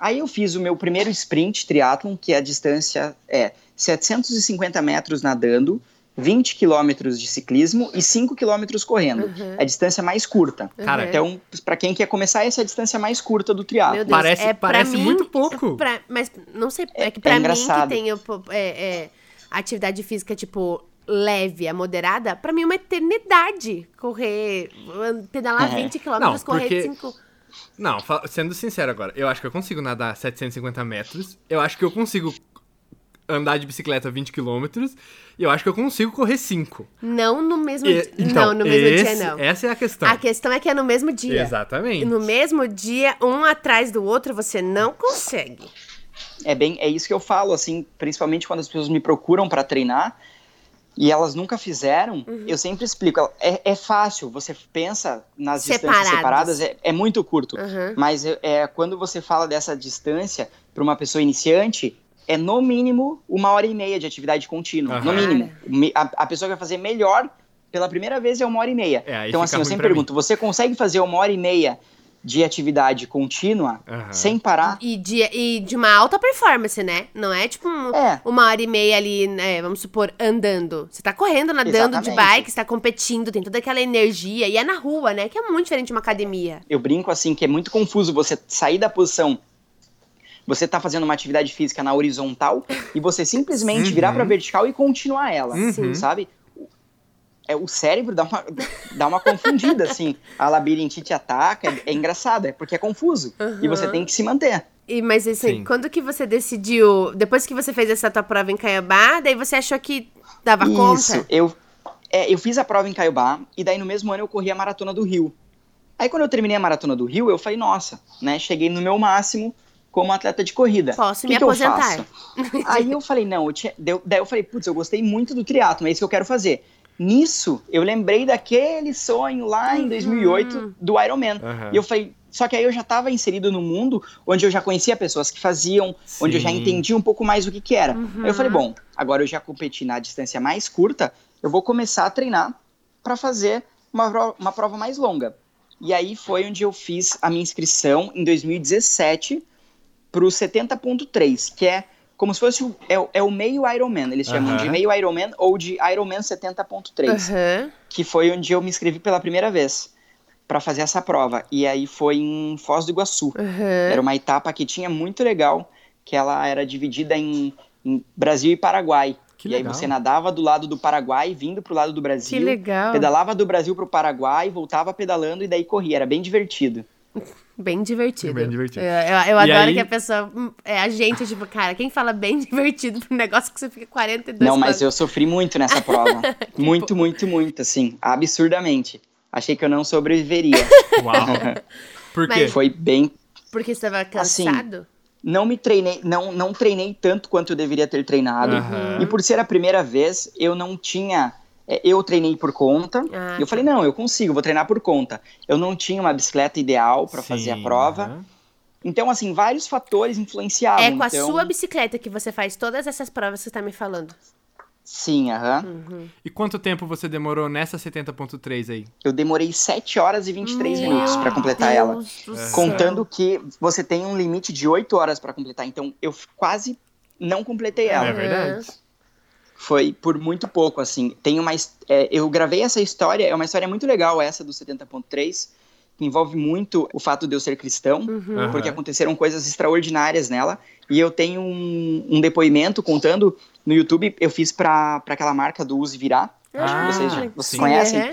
Speaker 3: Aí eu fiz o meu primeiro sprint triatlon, que a distância é 750 metros nadando, 20 quilômetros de ciclismo e 5 quilômetros correndo.
Speaker 1: Uhum.
Speaker 3: É a distância mais curta.
Speaker 2: Cara,
Speaker 1: Uhum.
Speaker 3: Então, pra quem quer começar, essa é a distância mais curta do.
Speaker 1: Deus,
Speaker 2: Parece-
Speaker 1: é,
Speaker 2: parece
Speaker 1: mim,
Speaker 2: muito pouco.
Speaker 1: pra- mas não sei, é,
Speaker 3: É-
Speaker 1: que pra
Speaker 3: é
Speaker 1: mim que pô, é, é, atividade física, tipo, leve a moderada, pra mim é uma eternidade correr, pedalar
Speaker 3: É.
Speaker 1: 20 quilômetros,
Speaker 2: Não,
Speaker 1: correr
Speaker 2: porque-
Speaker 1: 5...
Speaker 2: Não, sendo sincero agora, eu acho que eu consigo nadar 750 metros, eu acho que eu consigo andar de bicicleta 20 quilômetros, e eu acho que eu consigo correr 5.
Speaker 1: Não no mesmo
Speaker 2: E-
Speaker 1: dia.
Speaker 2: então,
Speaker 1: não, no mesmo
Speaker 2: esse-
Speaker 1: dia não.
Speaker 2: Essa é a questão.
Speaker 1: A questão é que é no mesmo dia.
Speaker 2: Exatamente.
Speaker 1: No mesmo dia, um atrás do outro, você não consegue.
Speaker 3: É bem, é isso que eu falo, assim, principalmente quando as pessoas me procuram para treinar e elas nunca fizeram,
Speaker 1: Uhum.
Speaker 3: eu sempre explico. É, é fácil, você pensa nas
Speaker 1: Separados.
Speaker 3: distâncias separadas, é, é muito curto.
Speaker 1: Uhum.
Speaker 3: Mas é, é, quando você fala dessa distância para uma pessoa iniciante, é no mínimo uma hora e meia de atividade contínua. No
Speaker 2: Aham.
Speaker 3: mínimo. A, a pessoa que vai fazer melhor pela primeira vez é uma hora e meia.
Speaker 2: É,
Speaker 3: então, assim, eu sempre
Speaker 2: pra mim.
Speaker 3: pergunto: você consegue fazer uma hora e meia de atividade contínua
Speaker 2: Aham.
Speaker 3: sem parar?
Speaker 1: E de, e de uma alta performance, né? Não é tipo um-
Speaker 3: É.
Speaker 1: uma hora e meia ali, né, vamos supor, andando. Você tá correndo, nadando de
Speaker 3: Exatamente.
Speaker 1: bike, você tá competindo, tem toda aquela energia. E é na rua, né? Que é muito diferente de uma academia.
Speaker 3: eu brinco assim que é muito confuso você sair da posição. Você tá fazendo uma atividade física na horizontal e você simplesmente
Speaker 2: Uhum.
Speaker 3: virar pra vertical e continuar ela,
Speaker 2: Uhum.
Speaker 3: sabe? É, o cérebro dá uma, dá uma confundida, assim. A labirintite ataca, é, é engraçado, é porque é confuso. E você tem que se manter.
Speaker 1: E, mas assim,
Speaker 2: Sim.
Speaker 1: quando que você decidiu, depois que você fez essa tua prova em Caiabá, daí você achou que dava
Speaker 3: Isso,
Speaker 1: conta?
Speaker 3: eu, é, eu fiz a prova em Caiobá e daí no mesmo ano eu corri a Maratona do Rio. Aí quando eu terminei a Maratona do Rio, eu falei, nossa, né, cheguei no meu máximo como atleta de corrida.
Speaker 1: Posso
Speaker 3: O
Speaker 1: me
Speaker 3: que que eu
Speaker 1: aposentar.
Speaker 3: faço? Aí eu falei, não, eu tinha, deu- daí eu falei, putz, eu gostei muito do triatlo, é isso que eu quero fazer. Nisso, eu lembrei daquele sonho lá
Speaker 1: Uhum.
Speaker 3: em 2008 do Ironman.
Speaker 2: Aham.
Speaker 3: E eu falei, só que aí eu já estava inserido no mundo onde eu já conhecia pessoas que faziam, onde eu já
Speaker 2: Sim.
Speaker 3: entendi um pouco mais o que que era.
Speaker 1: Uhum.
Speaker 3: Aí eu falei, bom, agora eu já competi na distância mais curta, eu vou começar a treinar para fazer uma, uma prova mais longa. E aí foi onde eu fiz a minha inscrição em 2017 para o 70.3, que é como se fosse o, é, o- é o meio Ironman. Eles chamam
Speaker 2: Aham.
Speaker 3: de meio Ironman ou de Ironman 70.3
Speaker 1: Aham.
Speaker 3: que foi onde eu me inscrevi pela primeira vez para fazer essa prova. E aí foi em Foz do Iguaçu.
Speaker 1: Aham.
Speaker 3: Era uma etapa que tinha muito legal, que ela era dividida em, em Brasil e Paraguai.
Speaker 2: Que
Speaker 3: e aí
Speaker 2: legal.
Speaker 3: você nadava do lado do Paraguai, vindo pro lado do
Speaker 1: Que
Speaker 3: Brasil,
Speaker 1: legal.
Speaker 3: pedalava do Brasil pro Paraguai, voltava pedalando e daí corria. Era bem divertido.
Speaker 1: Bem divertido.
Speaker 2: Bem divertido.
Speaker 1: Eu, eu- eu
Speaker 2: E
Speaker 1: adoro
Speaker 2: aí-
Speaker 1: que a pessoa. hum, É, a gente, tipo, cara, quem fala bem divertido pro negócio que você fica 42
Speaker 3: Não, mas eu sofri muito nessa prova. muito, muito, muito, assim, absurdamente. Achei que eu não sobreviveria.
Speaker 2: Uau. Por quê?
Speaker 1: Mas-
Speaker 3: Foi bem
Speaker 1: Porque você tava
Speaker 3: Assim,
Speaker 1: cansado?
Speaker 3: não me treinei, não, não treinei tanto quanto eu deveria ter treinado.
Speaker 2: Aham.
Speaker 3: E por ser a primeira vez, eu não tinha. É, Eu treinei por conta.
Speaker 1: Ah,
Speaker 3: e eu falei, não, eu consigo, vou treinar por conta. Eu não tinha uma bicicleta ideal para fazer a prova. Então, assim, vários fatores influenciavam.
Speaker 1: é com a
Speaker 3: então,
Speaker 1: sua bicicleta que você faz todas essas provas que você tá me falando.
Speaker 3: Sim, aham.
Speaker 1: Uhum.
Speaker 2: E quanto tempo você demorou nessa 70.3 aí?
Speaker 3: Eu demorei 7 horas e 23
Speaker 1: Meu
Speaker 3: minutos pra completar ela.
Speaker 1: Deus do
Speaker 2: É.
Speaker 1: céu.
Speaker 3: Contando que você tem um limite de 8 horas pra completar. Então eu quase não completei ela.
Speaker 2: É verdade.
Speaker 3: Foi por muito pouco, assim. Tem uma. é, eu gravei essa história, é uma história muito legal, essa do 70.3, que envolve muito o fato de eu ser cristão,
Speaker 1: Uhum.
Speaker 3: Porque aconteceram coisas extraordinárias nela. E eu tenho um, um depoimento contando no YouTube, eu fiz pra, pra aquela marca do Use Virar. Acho
Speaker 2: Ah,
Speaker 3: que vocês, já- vocês conhecem.
Speaker 1: Uhum.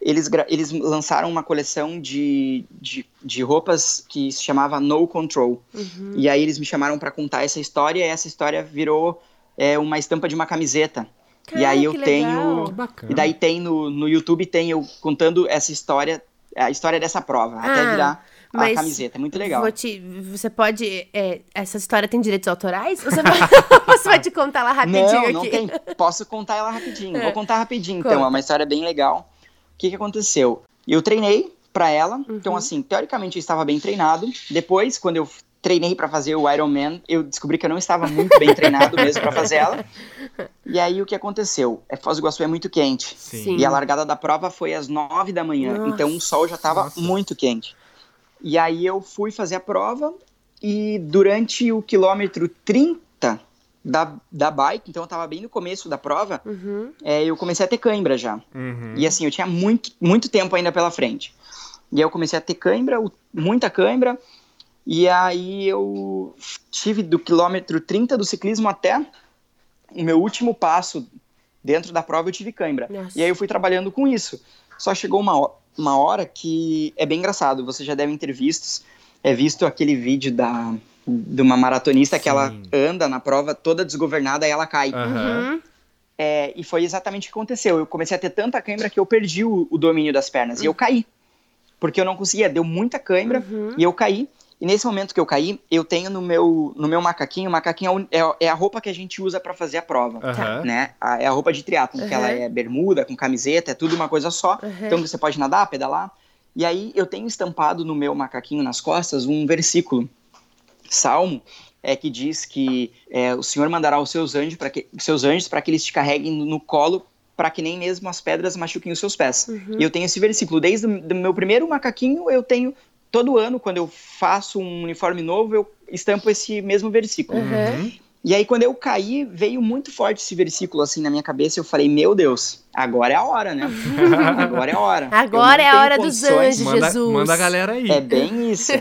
Speaker 3: Eles, eles lançaram uma coleção de, de, de roupas que se chamava No Control.
Speaker 1: Uhum.
Speaker 3: E aí eles me chamaram pra contar essa história, e essa história virou é, uma estampa de uma camiseta. e aí eu tenho. E daí tem no, no YouTube, tem eu contando essa história, a história dessa prova, até
Speaker 1: Ah,
Speaker 3: virar a camiseta. É muito legal.
Speaker 1: Te- você pode. é, essa história tem direitos autorais? Você vai, você vai te contar lá rapidinho
Speaker 3: não,
Speaker 1: aqui?
Speaker 3: não tem. Posso contar ela rapidinho.
Speaker 1: É.
Speaker 3: Vou contar rapidinho,
Speaker 1: Conta.
Speaker 3: então. É uma história bem legal. O que, que aconteceu? Eu treinei pra ela. Então,
Speaker 1: Uhum.
Speaker 3: assim, teoricamente eu estava bem treinado. Depois, quando eu treinei pra fazer o Ironman, eu descobri que eu não estava muito bem treinado mesmo pra fazer ela. E aí, o que aconteceu? É, Foz do Iguaçu é muito quente.
Speaker 2: Sim.
Speaker 3: E a largada da prova foi às nove da manhã.
Speaker 1: Nossa.
Speaker 3: Então, o sol já estava muito quente. E aí, eu fui fazer a prova. E durante o quilômetro 30 da, da bike, então eu tava bem no começo da prova,
Speaker 1: Uhum.
Speaker 3: é, eu comecei a ter cãibra já.
Speaker 2: Uhum.
Speaker 3: E assim, eu tinha muito, muito tempo ainda pela frente. E aí eu comecei a ter cãibra, muita cãibra. E aí eu tive do quilômetro 30 do ciclismo até o meu último passo dentro da prova, eu tive cãibra.
Speaker 1: Nossa.
Speaker 3: E aí eu fui trabalhando com isso. Só chegou uma, ho- uma hora que é bem engraçado. Vocês já devem ter visto, é visto aquele vídeo da, de uma maratonista que ela
Speaker 2: Sim.
Speaker 3: anda na prova toda desgovernada e ela cai.
Speaker 1: Uhum.
Speaker 3: É, e foi exatamente o que aconteceu. Eu comecei a ter tanta cãibra que eu perdi o, o domínio das pernas. E eu caí. Porque eu não conseguia, deu muita cãibra
Speaker 1: Uhum.
Speaker 3: e eu caí. E nesse momento que eu caí, eu tenho no meu, no meu macaquinho, o macaquinho é é, é a roupa que a gente usa pra fazer a prova.
Speaker 2: Aham.
Speaker 3: Né? A- é a roupa de triatlo, que
Speaker 1: Uhum.
Speaker 3: ela é bermuda, com camiseta, é tudo uma coisa só.
Speaker 1: Uhum.
Speaker 3: Então você pode nadar, pedalar. E aí eu tenho estampado no meu macaquinho nas costas um versículo, Salmo, é que diz que é, o Senhor mandará os seus anjos para que os seus anjos para que eles te carreguem no colo para que nem mesmo as pedras machuquem os seus pés.
Speaker 1: Uhum.
Speaker 3: E eu tenho esse versículo desde o meu primeiro macaquinho, eu tenho todo ano quando eu faço um uniforme novo, eu estampo esse mesmo versículo.
Speaker 1: Uhum.
Speaker 2: Uhum.
Speaker 3: E aí, quando eu caí, veio muito forte esse versículo assim na minha cabeça. Eu falei, meu Deus, agora é a hora, né? agora é a hora.
Speaker 1: Agora é a hora dos
Speaker 3: condições-
Speaker 1: anjos.
Speaker 2: Manda,
Speaker 1: Jesus.
Speaker 2: manda a galera aí.
Speaker 3: É bem isso.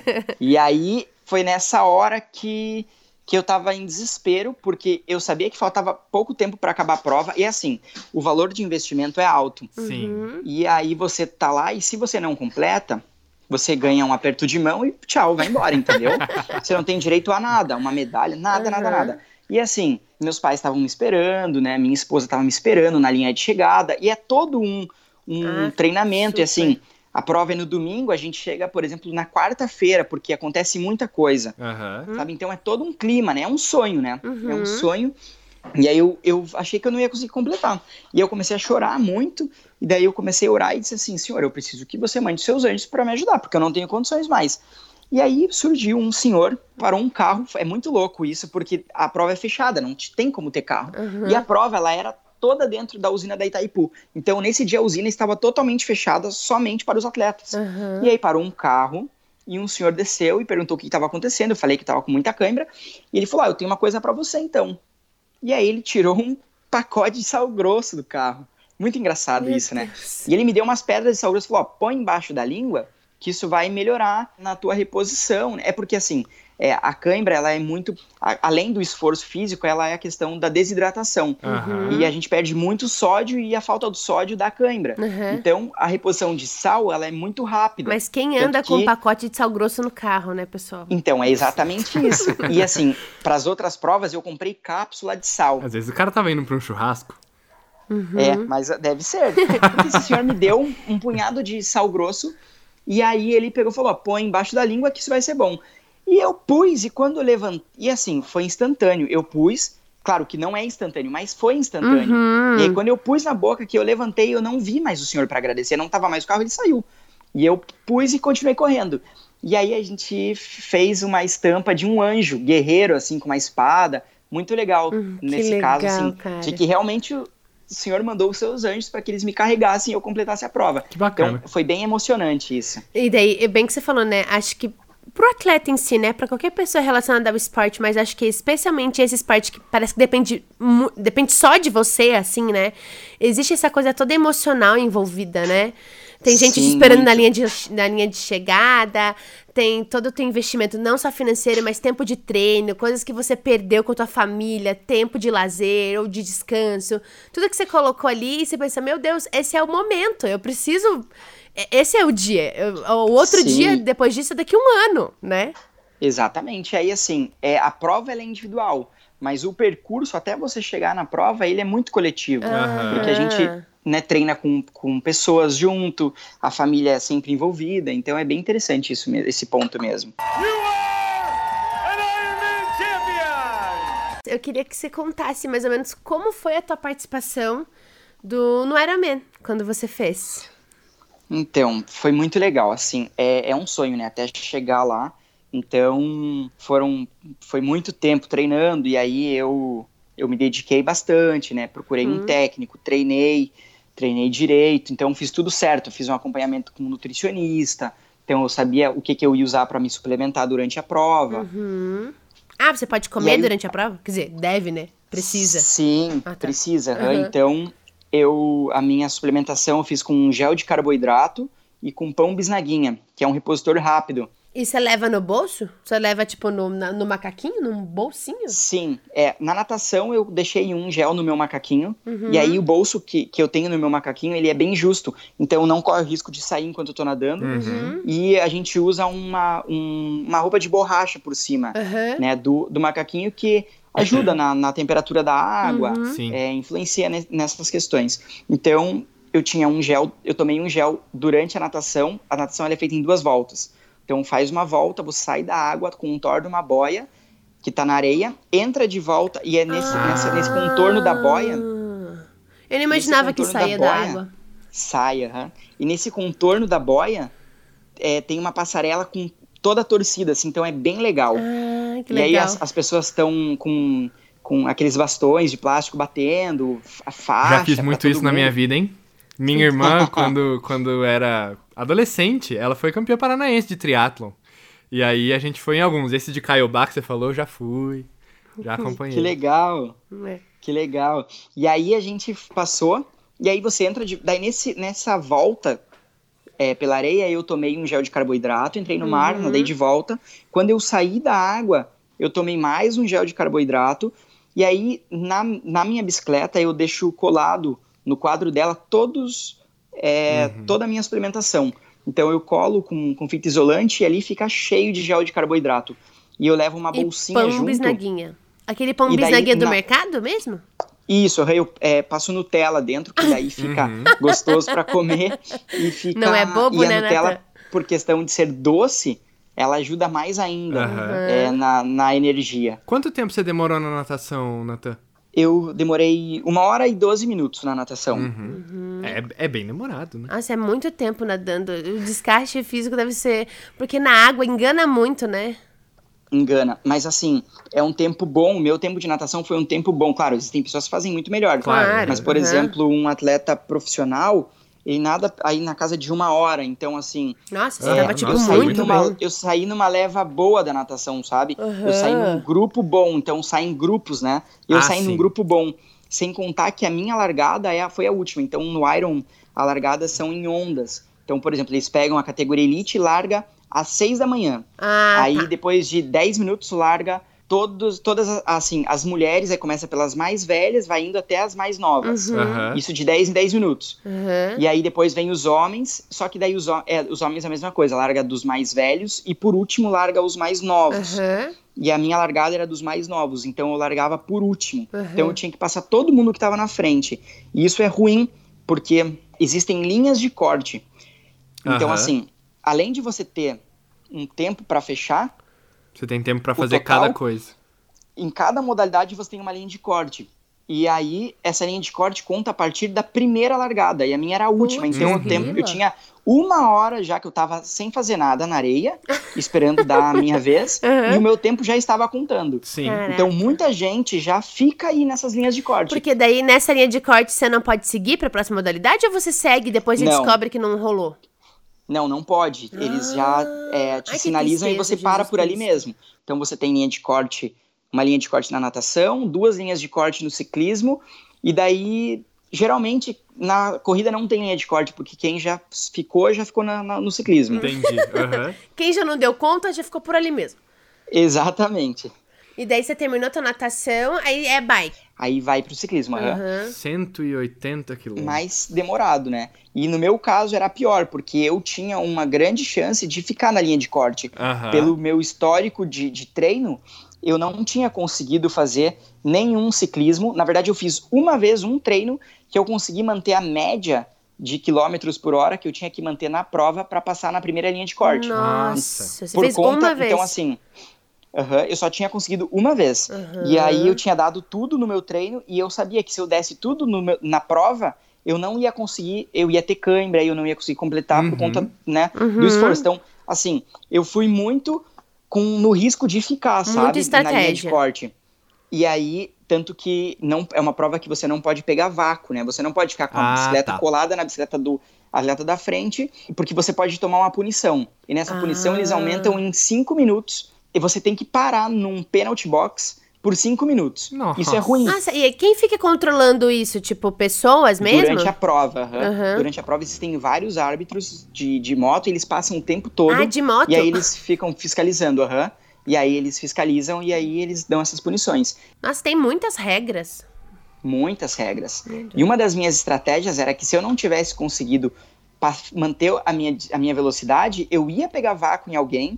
Speaker 3: e aí, foi nessa hora que, que eu tava em desespero, porque eu sabia que faltava pouco tempo para acabar a prova. E assim, o valor de investimento é alto.
Speaker 2: Sim.
Speaker 1: Uhum.
Speaker 3: E aí você tá lá e se você não completa, você ganha um aperto de mão e tchau, vai embora, entendeu? você não tem direito a nada, uma medalha, nada, nada,
Speaker 1: Uhum.
Speaker 3: nada. E assim, meus pais estavam me esperando, né? Minha esposa estava me esperando na linha de chegada. E é todo um, um
Speaker 1: Ah,
Speaker 3: treinamento. E
Speaker 1: super.
Speaker 3: assim, a prova é no domingo, a gente chega, por exemplo, na quarta-feira, porque acontece muita coisa.
Speaker 2: Aham.
Speaker 3: Sabe? Então é todo um clima, né? É um sonho, né?
Speaker 1: Uhum.
Speaker 3: É um sonho. E aí eu, eu achei que eu não ia conseguir completar. E eu comecei a chorar muito. E daí eu comecei a orar e disse assim: Senhor, eu preciso que você mande seus anjos para me ajudar, porque eu não tenho condições mais. E aí surgiu um senhor, parou um carro. É muito louco isso, porque a prova é fechada, não te- tem como ter carro.
Speaker 1: Uhum.
Speaker 3: E a prova, ela era toda dentro da usina da Itaipu. Então, nesse dia, a usina estava totalmente fechada somente para os atletas.
Speaker 1: Uhum.
Speaker 3: E aí parou um carro e um senhor desceu e perguntou o que estava acontecendo. Eu falei que estava com muita cãibra. E ele falou: Ah, eu tenho uma coisa para você então. E aí ele tirou um pacote de sal grosso do carro. Muito engraçado
Speaker 1: Meu
Speaker 3: isso, né?
Speaker 1: Deus.
Speaker 3: E ele me deu umas pedras de sal grosso e falou: ó, põe embaixo da língua que isso vai melhorar na tua reposição. É porque assim, é, a cãibra, ela é muito. a- além do esforço físico, ela é a questão da desidratação.
Speaker 2: Aham.
Speaker 3: E a gente perde muito sódio e a falta do sódio dá cãibra.
Speaker 1: Uhum.
Speaker 3: Então, a reposição de sal, ela é muito rápida.
Speaker 1: Mas quem anda com
Speaker 3: que-
Speaker 1: um pacote de sal grosso no carro, né, pessoal?
Speaker 3: Então, é exatamente isso. e assim, para as outras provas, eu comprei cápsula de sal.
Speaker 2: Às vezes o cara tava indo pra um churrasco.
Speaker 1: Uhum.
Speaker 3: É, mas deve ser. Porque esse senhor me deu um, um punhado de sal grosso e aí ele pegou e falou: ó, põe embaixo da língua que isso vai ser bom. E eu pus, e quando eu levantei. E assim, foi instantâneo. Eu pus, claro que não é instantâneo, mas foi instantâneo.
Speaker 1: Uhum.
Speaker 3: E aí, quando eu pus na boca, que eu levantei, eu não vi mais o senhor para agradecer, não tava mais o carro, ele saiu. E eu pus e continuei correndo. E aí a gente fez uma estampa de um anjo guerreiro, assim, com uma espada, muito legal
Speaker 1: Hum, que
Speaker 3: nesse
Speaker 1: legal,
Speaker 3: caso, assim,
Speaker 1: cara.
Speaker 3: de que realmente o senhor mandou os seus anjos para que eles me carregassem e eu completasse a prova.
Speaker 2: Que bacana.
Speaker 3: Então, foi bem emocionante isso.
Speaker 1: E daí, é bem que você falou, né? Acho que pro atleta em si, né? Pra qualquer pessoa relacionada ao esporte, mas acho que especialmente esse esporte que parece que depende, depende só de você, assim, né? Existe essa coisa toda emocional envolvida, né? Tem gente te
Speaker 3: Sim,
Speaker 1: esperando na linha, de, na linha de chegada, tem todo o teu investimento, não só financeiro, mas tempo de treino, coisas que você perdeu com a tua família, tempo de lazer ou de descanso. Tudo que você colocou ali e você pensa, meu Deus, esse é o momento, eu preciso. E- Esse é o dia. O outro
Speaker 3: Sim.
Speaker 1: dia, depois disso, é daqui a um ano, né?
Speaker 3: Exatamente. Aí, assim, é, a prova ela é individual, mas o percurso até você chegar na prova, ele é muito coletivo.
Speaker 2: Aham.
Speaker 3: Porque a gente né, treina com, com pessoas junto, a família é sempre envolvida, então é bem interessante isso, esse ponto mesmo.
Speaker 1: Eu queria que você contasse mais ou menos como foi a tua participação do, no Ironman, quando você fez.
Speaker 3: Então, foi muito legal, assim, é, é um sonho, né, até chegar lá, então foram, foi muito tempo treinando, e aí eu, eu me dediquei bastante, né, procurei um técnico, treinei, treinei direito, então fiz tudo certo, fiz um acompanhamento com um nutricionista, então eu sabia o que, que eu ia usar para me suplementar durante a prova,
Speaker 1: Uhum. Ah, você pode comer
Speaker 3: aí-
Speaker 1: durante a prova? Quer dizer, deve, né? Precisa.
Speaker 3: Sim,
Speaker 1: Ah, tá.
Speaker 3: precisa. Aham. Então, eu a minha suplementação eu fiz com um gel de carboidrato e com pão bisnaguinha, que é um repositor rápido.
Speaker 1: E você leva no bolso? Você leva, tipo, no, na- no macaquinho, num bolsinho?
Speaker 3: Sim, é, na natação eu deixei um gel no meu macaquinho,
Speaker 1: Uhum.
Speaker 3: e aí o bolso que, que eu tenho no meu macaquinho, ele é bem justo, então não corre o risco de sair enquanto eu tô nadando,
Speaker 1: Uhum.
Speaker 3: e a gente usa uma, um- uma roupa de borracha por cima,
Speaker 1: Aham.
Speaker 3: né, do, do macaquinho que ajuda na, na temperatura da água,
Speaker 1: Uhum.
Speaker 3: É, influencia ne- nessas questões. Então, eu tinha um gel, eu tomei um gel durante a natação. A natação ela é feita em duas voltas. Então, faz uma volta, você sai da água com um torno, uma boia que tá na areia, entra de volta e é nesse, nessa- nesse contorno da boia
Speaker 1: Ah. Eu não imaginava que
Speaker 3: contorno da
Speaker 1: da,
Speaker 3: boia,
Speaker 1: água.
Speaker 3: sai, aham. E nesse contorno da boia é, tem uma passarela com toda a torcida, assim, então é bem legal.
Speaker 1: Ah, que
Speaker 3: E aí
Speaker 1: legal.
Speaker 3: as, as pessoas estão com, com aqueles bastões de plástico batendo, a faixa.
Speaker 2: Já fiz muito isso na minha
Speaker 3: mundo.
Speaker 2: vida, hein? Minha irmã, quando, quando era adolescente, ela foi campeã paranaense de triatlon. E aí a gente foi em alguns. Esse de Caiobá que você falou, eu já fui. Já acompanhei.
Speaker 3: Que legal,
Speaker 1: É.
Speaker 3: que legal. E aí a gente passou, e aí você entra de. Daí nesse, nessa volta é, pela areia, eu tomei um gel de carboidrato, entrei no mar,
Speaker 1: Uhum.
Speaker 3: nadei de volta. Quando eu saí da água, eu tomei mais um gel de carboidrato. E aí, na, na minha bicicleta, eu deixo colado no quadro dela todos, é,
Speaker 2: Uhum.
Speaker 3: toda a minha suplementação. Então eu colo com, com fita isolante e ali fica cheio de gel de carboidrato. E eu levo uma
Speaker 1: E
Speaker 3: bolsinha
Speaker 1: pão
Speaker 3: junto.
Speaker 1: bisnaguinha. Aquele pão
Speaker 3: E daí,
Speaker 1: bisnaguinha do
Speaker 3: na-
Speaker 1: mercado mesmo?
Speaker 3: Isso, eu é, passo Nutella dentro, que daí fica
Speaker 2: Uhum.
Speaker 3: gostoso pra comer e fica.
Speaker 1: Não é bobo,
Speaker 3: e a
Speaker 1: né,
Speaker 3: Nutella,
Speaker 1: Nathan?
Speaker 3: por questão de ser doce, ela ajuda mais ainda
Speaker 2: Aham.
Speaker 3: é, na, na energia.
Speaker 2: Quanto tempo você demorou na natação, Natan?
Speaker 3: Eu demorei uma hora e 12 minutos na natação.
Speaker 2: Uhum. É, é bem demorado, né?
Speaker 1: Nossa, é muito tempo nadando. O desgaste físico deve ser. Porque na água engana muito, né?
Speaker 3: Engana. Mas assim, é um tempo bom. O meu tempo de natação foi um tempo bom. Claro, existem pessoas que fazem muito melhor.
Speaker 2: Claro.
Speaker 3: Mas, por
Speaker 1: aham.
Speaker 3: exemplo, um atleta profissional, ele nada aí na casa de uma hora. Então, assim,
Speaker 1: Nossa, você
Speaker 2: Ah,
Speaker 1: tava, tipo,
Speaker 2: nossa,
Speaker 3: eu, saí
Speaker 1: muito
Speaker 3: numa,
Speaker 1: bem.
Speaker 3: eu saí numa leva boa da natação, sabe?
Speaker 1: Aham.
Speaker 3: Eu saí num grupo bom, então saí em grupos, né? Eu
Speaker 2: Ah,
Speaker 3: saí
Speaker 2: sim.
Speaker 3: num grupo bom. Sem contar que a minha largada é, a- foi a última. Então, no Iron, a largada são em ondas. Então, por exemplo, eles pegam a categoria Elite e larga às 6 da manhã.
Speaker 1: Ah,
Speaker 3: aí,
Speaker 1: tá.
Speaker 3: depois de 10 minutos, larga todos, todas, as- assim, as mulheres, aí começa pelas mais velhas, vai indo até as mais novas.
Speaker 1: Uhum.
Speaker 2: Aham.
Speaker 3: Isso de 10 em 10 minutos.
Speaker 1: Aham.
Speaker 3: E aí depois vem os homens, só que daí os, é, os homens é a mesma coisa, larga dos mais velhos e por último larga os mais novos. E a minha largada era dos mais novos, então eu largava por último. Então eu tinha que passar todo mundo que estava na frente. E isso é ruim, porque existem linhas de corte. Então, assim, além de você ter um tempo para fechar,
Speaker 2: Você tem tempo pra
Speaker 3: O
Speaker 2: fazer
Speaker 3: total?
Speaker 2: cada coisa.
Speaker 3: em cada modalidade você tem uma linha de corte. E aí, essa linha de corte conta a partir da primeira largada. E a minha era a última.
Speaker 1: Putz,
Speaker 3: então, o
Speaker 1: grila.
Speaker 3: tempo, eu tinha uma hora já que eu tava sem fazer nada na areia, esperando dar a minha vez.
Speaker 1: Aham.
Speaker 3: E o meu tempo já estava contando.
Speaker 2: Sim.
Speaker 1: Caraca.
Speaker 3: Então, muita gente já fica aí nessas linhas de corte.
Speaker 1: Porque daí nessa linha de corte você não pode seguir pra próxima modalidade ou você segue e depois
Speaker 3: Não.
Speaker 1: descobre que não rolou?
Speaker 3: Não, não pode. Eles já é, te
Speaker 1: Ai,
Speaker 3: sinalizam e você para por ali mesmo. Então você tem linha de corte, uma linha de corte na natação, duas linhas de corte no ciclismo, e daí, geralmente, na corrida não tem linha de corte, porque quem já ficou, já ficou na- na- no ciclismo.
Speaker 2: Entendi. Aham.
Speaker 1: Quem já não deu conta já ficou por ali mesmo.
Speaker 3: Exatamente.
Speaker 1: E daí você terminou tua natação, aí é bike.
Speaker 3: Aí vai pro ciclismo. Aham.
Speaker 2: 180 quilômetros.
Speaker 3: mais demorado, né? E no meu caso era pior, porque eu tinha uma grande chance de ficar na linha de corte.
Speaker 2: Aham.
Speaker 3: Pelo meu histórico de, de treino, eu não tinha conseguido fazer nenhum ciclismo. Na verdade, eu fiz uma vez um treino que eu consegui manter a média de quilômetros por hora que eu tinha que manter na prova para passar na primeira linha de corte.
Speaker 1: Nossa, você
Speaker 3: por
Speaker 1: fez
Speaker 3: conta,
Speaker 1: uma vez.
Speaker 3: então assim, aham, eu só tinha conseguido uma vez.
Speaker 1: Aham.
Speaker 3: E aí eu tinha dado tudo no meu treino e eu sabia que se eu desse tudo no meu- na prova, eu não ia conseguir, eu ia ter cãibra, eu não ia conseguir completar
Speaker 2: Uhum.
Speaker 3: por conta, né,
Speaker 1: Uhum.
Speaker 3: do esforço. Então, assim, eu fui muito com no risco de ficar,
Speaker 1: Muita
Speaker 3: sabe, na linha de
Speaker 1: estratégia.
Speaker 3: corte. E aí, tanto que não é uma prova que você não pode pegar vácuo, né? Você não pode ficar com a
Speaker 2: Ah,
Speaker 3: bicicleta
Speaker 2: tá.
Speaker 3: colada na bicicleta do atleta da frente, porque você pode tomar uma punição. E nessa punição eles
Speaker 1: Ah.
Speaker 3: aumentam em 5 minutos e você tem que parar num penalty box por 5 minutos.
Speaker 2: Nossa.
Speaker 3: Isso é ruim.
Speaker 1: Nossa, e quem fica controlando isso? Tipo, pessoas mesmo?
Speaker 3: Durante a prova. Durante a prova existem vários árbitros de, de moto e eles passam o tempo todo.
Speaker 1: Ah, de moto?
Speaker 3: E aí eles ficam fiscalizando, aham. E aí eles fiscalizam e aí eles dão essas punições.
Speaker 1: Nossa, tem muitas regras.
Speaker 3: Muitas regras. E uma das minhas estratégias era que se eu não tivesse conseguido manter a minha, a minha velocidade, eu ia pegar vácuo em alguém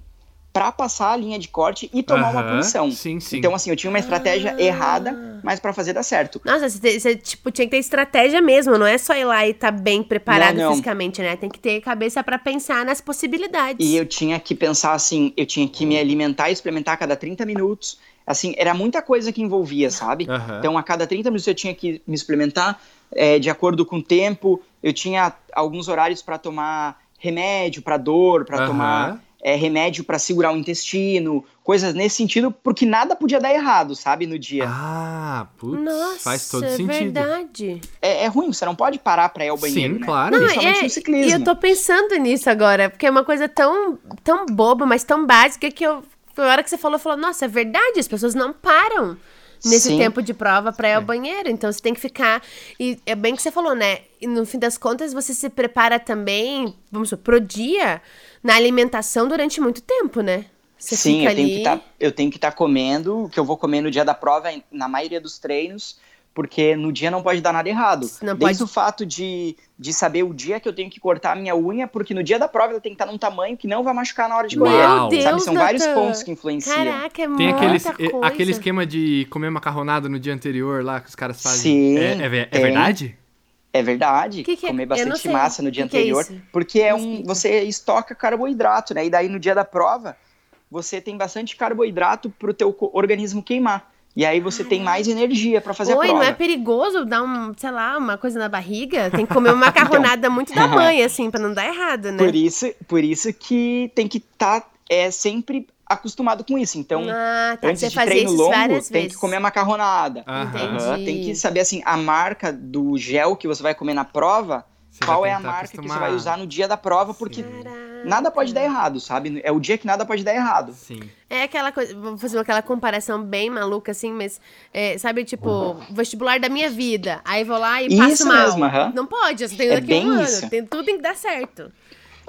Speaker 3: pra passar a linha de corte e tomar uma
Speaker 2: Aham.
Speaker 3: punição.
Speaker 2: Sim, sim.
Speaker 3: Então, assim, eu tinha uma estratégia
Speaker 1: Ah.
Speaker 3: errada, mas pra fazer dar certo.
Speaker 1: Nossa, você, você, tipo, tinha que ter estratégia mesmo, não é só ir lá e tá bem preparado
Speaker 3: Não, não.
Speaker 1: fisicamente, né? Tem que ter cabeça pra pensar nas possibilidades.
Speaker 3: E eu tinha que pensar assim, eu tinha que me alimentar e suplementar a cada 30 minutos. Assim, era muita coisa que envolvia, sabe?
Speaker 2: Aham.
Speaker 3: Então, a cada 30 minutos eu tinha que me suplementar é, de acordo com o tempo. Eu tinha alguns horários para tomar remédio para dor, para
Speaker 2: Aham.
Speaker 3: tomar é, remédio para segurar o intestino, coisas nesse sentido, porque nada podia dar errado, sabe, no dia.
Speaker 2: Ah, putz,
Speaker 1: Nossa,
Speaker 2: faz todo
Speaker 1: é
Speaker 2: sentido.
Speaker 1: verdade.
Speaker 3: É, é ruim, você não pode parar para ir ao banheiro,
Speaker 2: Sim,
Speaker 3: né?
Speaker 2: claro.
Speaker 1: Não,
Speaker 3: Principalmente
Speaker 1: é,
Speaker 3: no ciclismo.
Speaker 1: E eu tô pensando nisso agora, porque é uma coisa tão, tão boba, mas tão básica que eu. Na hora que você falou, eu falei, nossa, é verdade, as pessoas não param nesse
Speaker 3: Sim.
Speaker 1: tempo de prova pra ir ao banheiro. Então você tem que ficar. E é bem que você falou, né? E no fim das contas, você se prepara também, vamos supor, pro dia, na alimentação durante muito tempo, né? Você
Speaker 3: Sim,
Speaker 1: fica
Speaker 3: eu tenho,
Speaker 1: ali.
Speaker 3: que tá, eu tenho que estar comendo o que eu vou comer no dia da prova, na maioria dos treinos, porque no dia não pode dar nada errado.
Speaker 1: Não
Speaker 3: Desde
Speaker 1: pode-
Speaker 3: o fato de, de saber o dia que eu tenho que cortar a minha unha, porque no dia da prova ela tem que estar num tamanho que não vai machucar na hora de correr.
Speaker 1: Deus,
Speaker 3: Sabe, são vários pontos que influenciam.
Speaker 1: Caraca, é
Speaker 2: Tem
Speaker 1: muita
Speaker 2: aquele,
Speaker 1: coisa.
Speaker 2: aquele esquema de comer macarronada no dia anterior lá que os caras fazem.
Speaker 3: Sim,
Speaker 2: é, é, é verdade?
Speaker 3: É verdade,
Speaker 1: Que que é?
Speaker 3: comer bastante massa no dia
Speaker 1: Que é
Speaker 3: anterior,
Speaker 1: isso?
Speaker 3: porque é um, você estoca carboidrato, né? E daí no dia da prova, você tem bastante carboidrato pro teu co- organismo queimar. E aí você tem mais energia para fazer
Speaker 1: Oi,
Speaker 3: a prova.
Speaker 1: não é perigoso dar um, sei lá, uma coisa na barriga? Tem que comer uma macarronada muito da mãe, assim, pra não dar errado, né?
Speaker 3: Então. Por isso, por isso que tem que estar é, sempre acostumado com isso. Então,
Speaker 1: ah, tá.
Speaker 3: antes
Speaker 1: Você
Speaker 3: de treino longo, tem
Speaker 1: vezes.
Speaker 3: que comer macarronada. Tem que saber assim a marca do gel que você vai comer na prova.
Speaker 2: Você
Speaker 3: qual é a marca que você
Speaker 2: acostumar.
Speaker 3: vai usar no dia da prova? Porque
Speaker 1: Caraca.
Speaker 3: nada pode dar errado, sabe? É o dia que nada pode dar errado.
Speaker 2: Sim.
Speaker 1: É aquela coisa, vou fazer aquela comparação bem maluca, assim, mas, é, sabe, tipo, vestibular da minha vida. Aí vou lá e passo
Speaker 3: Isso
Speaker 1: mal.
Speaker 3: mesmo.
Speaker 1: Não pode, eu só tenho
Speaker 3: É
Speaker 1: daqui um ano.
Speaker 3: isso.
Speaker 1: Tem, tudo tem que dar certo.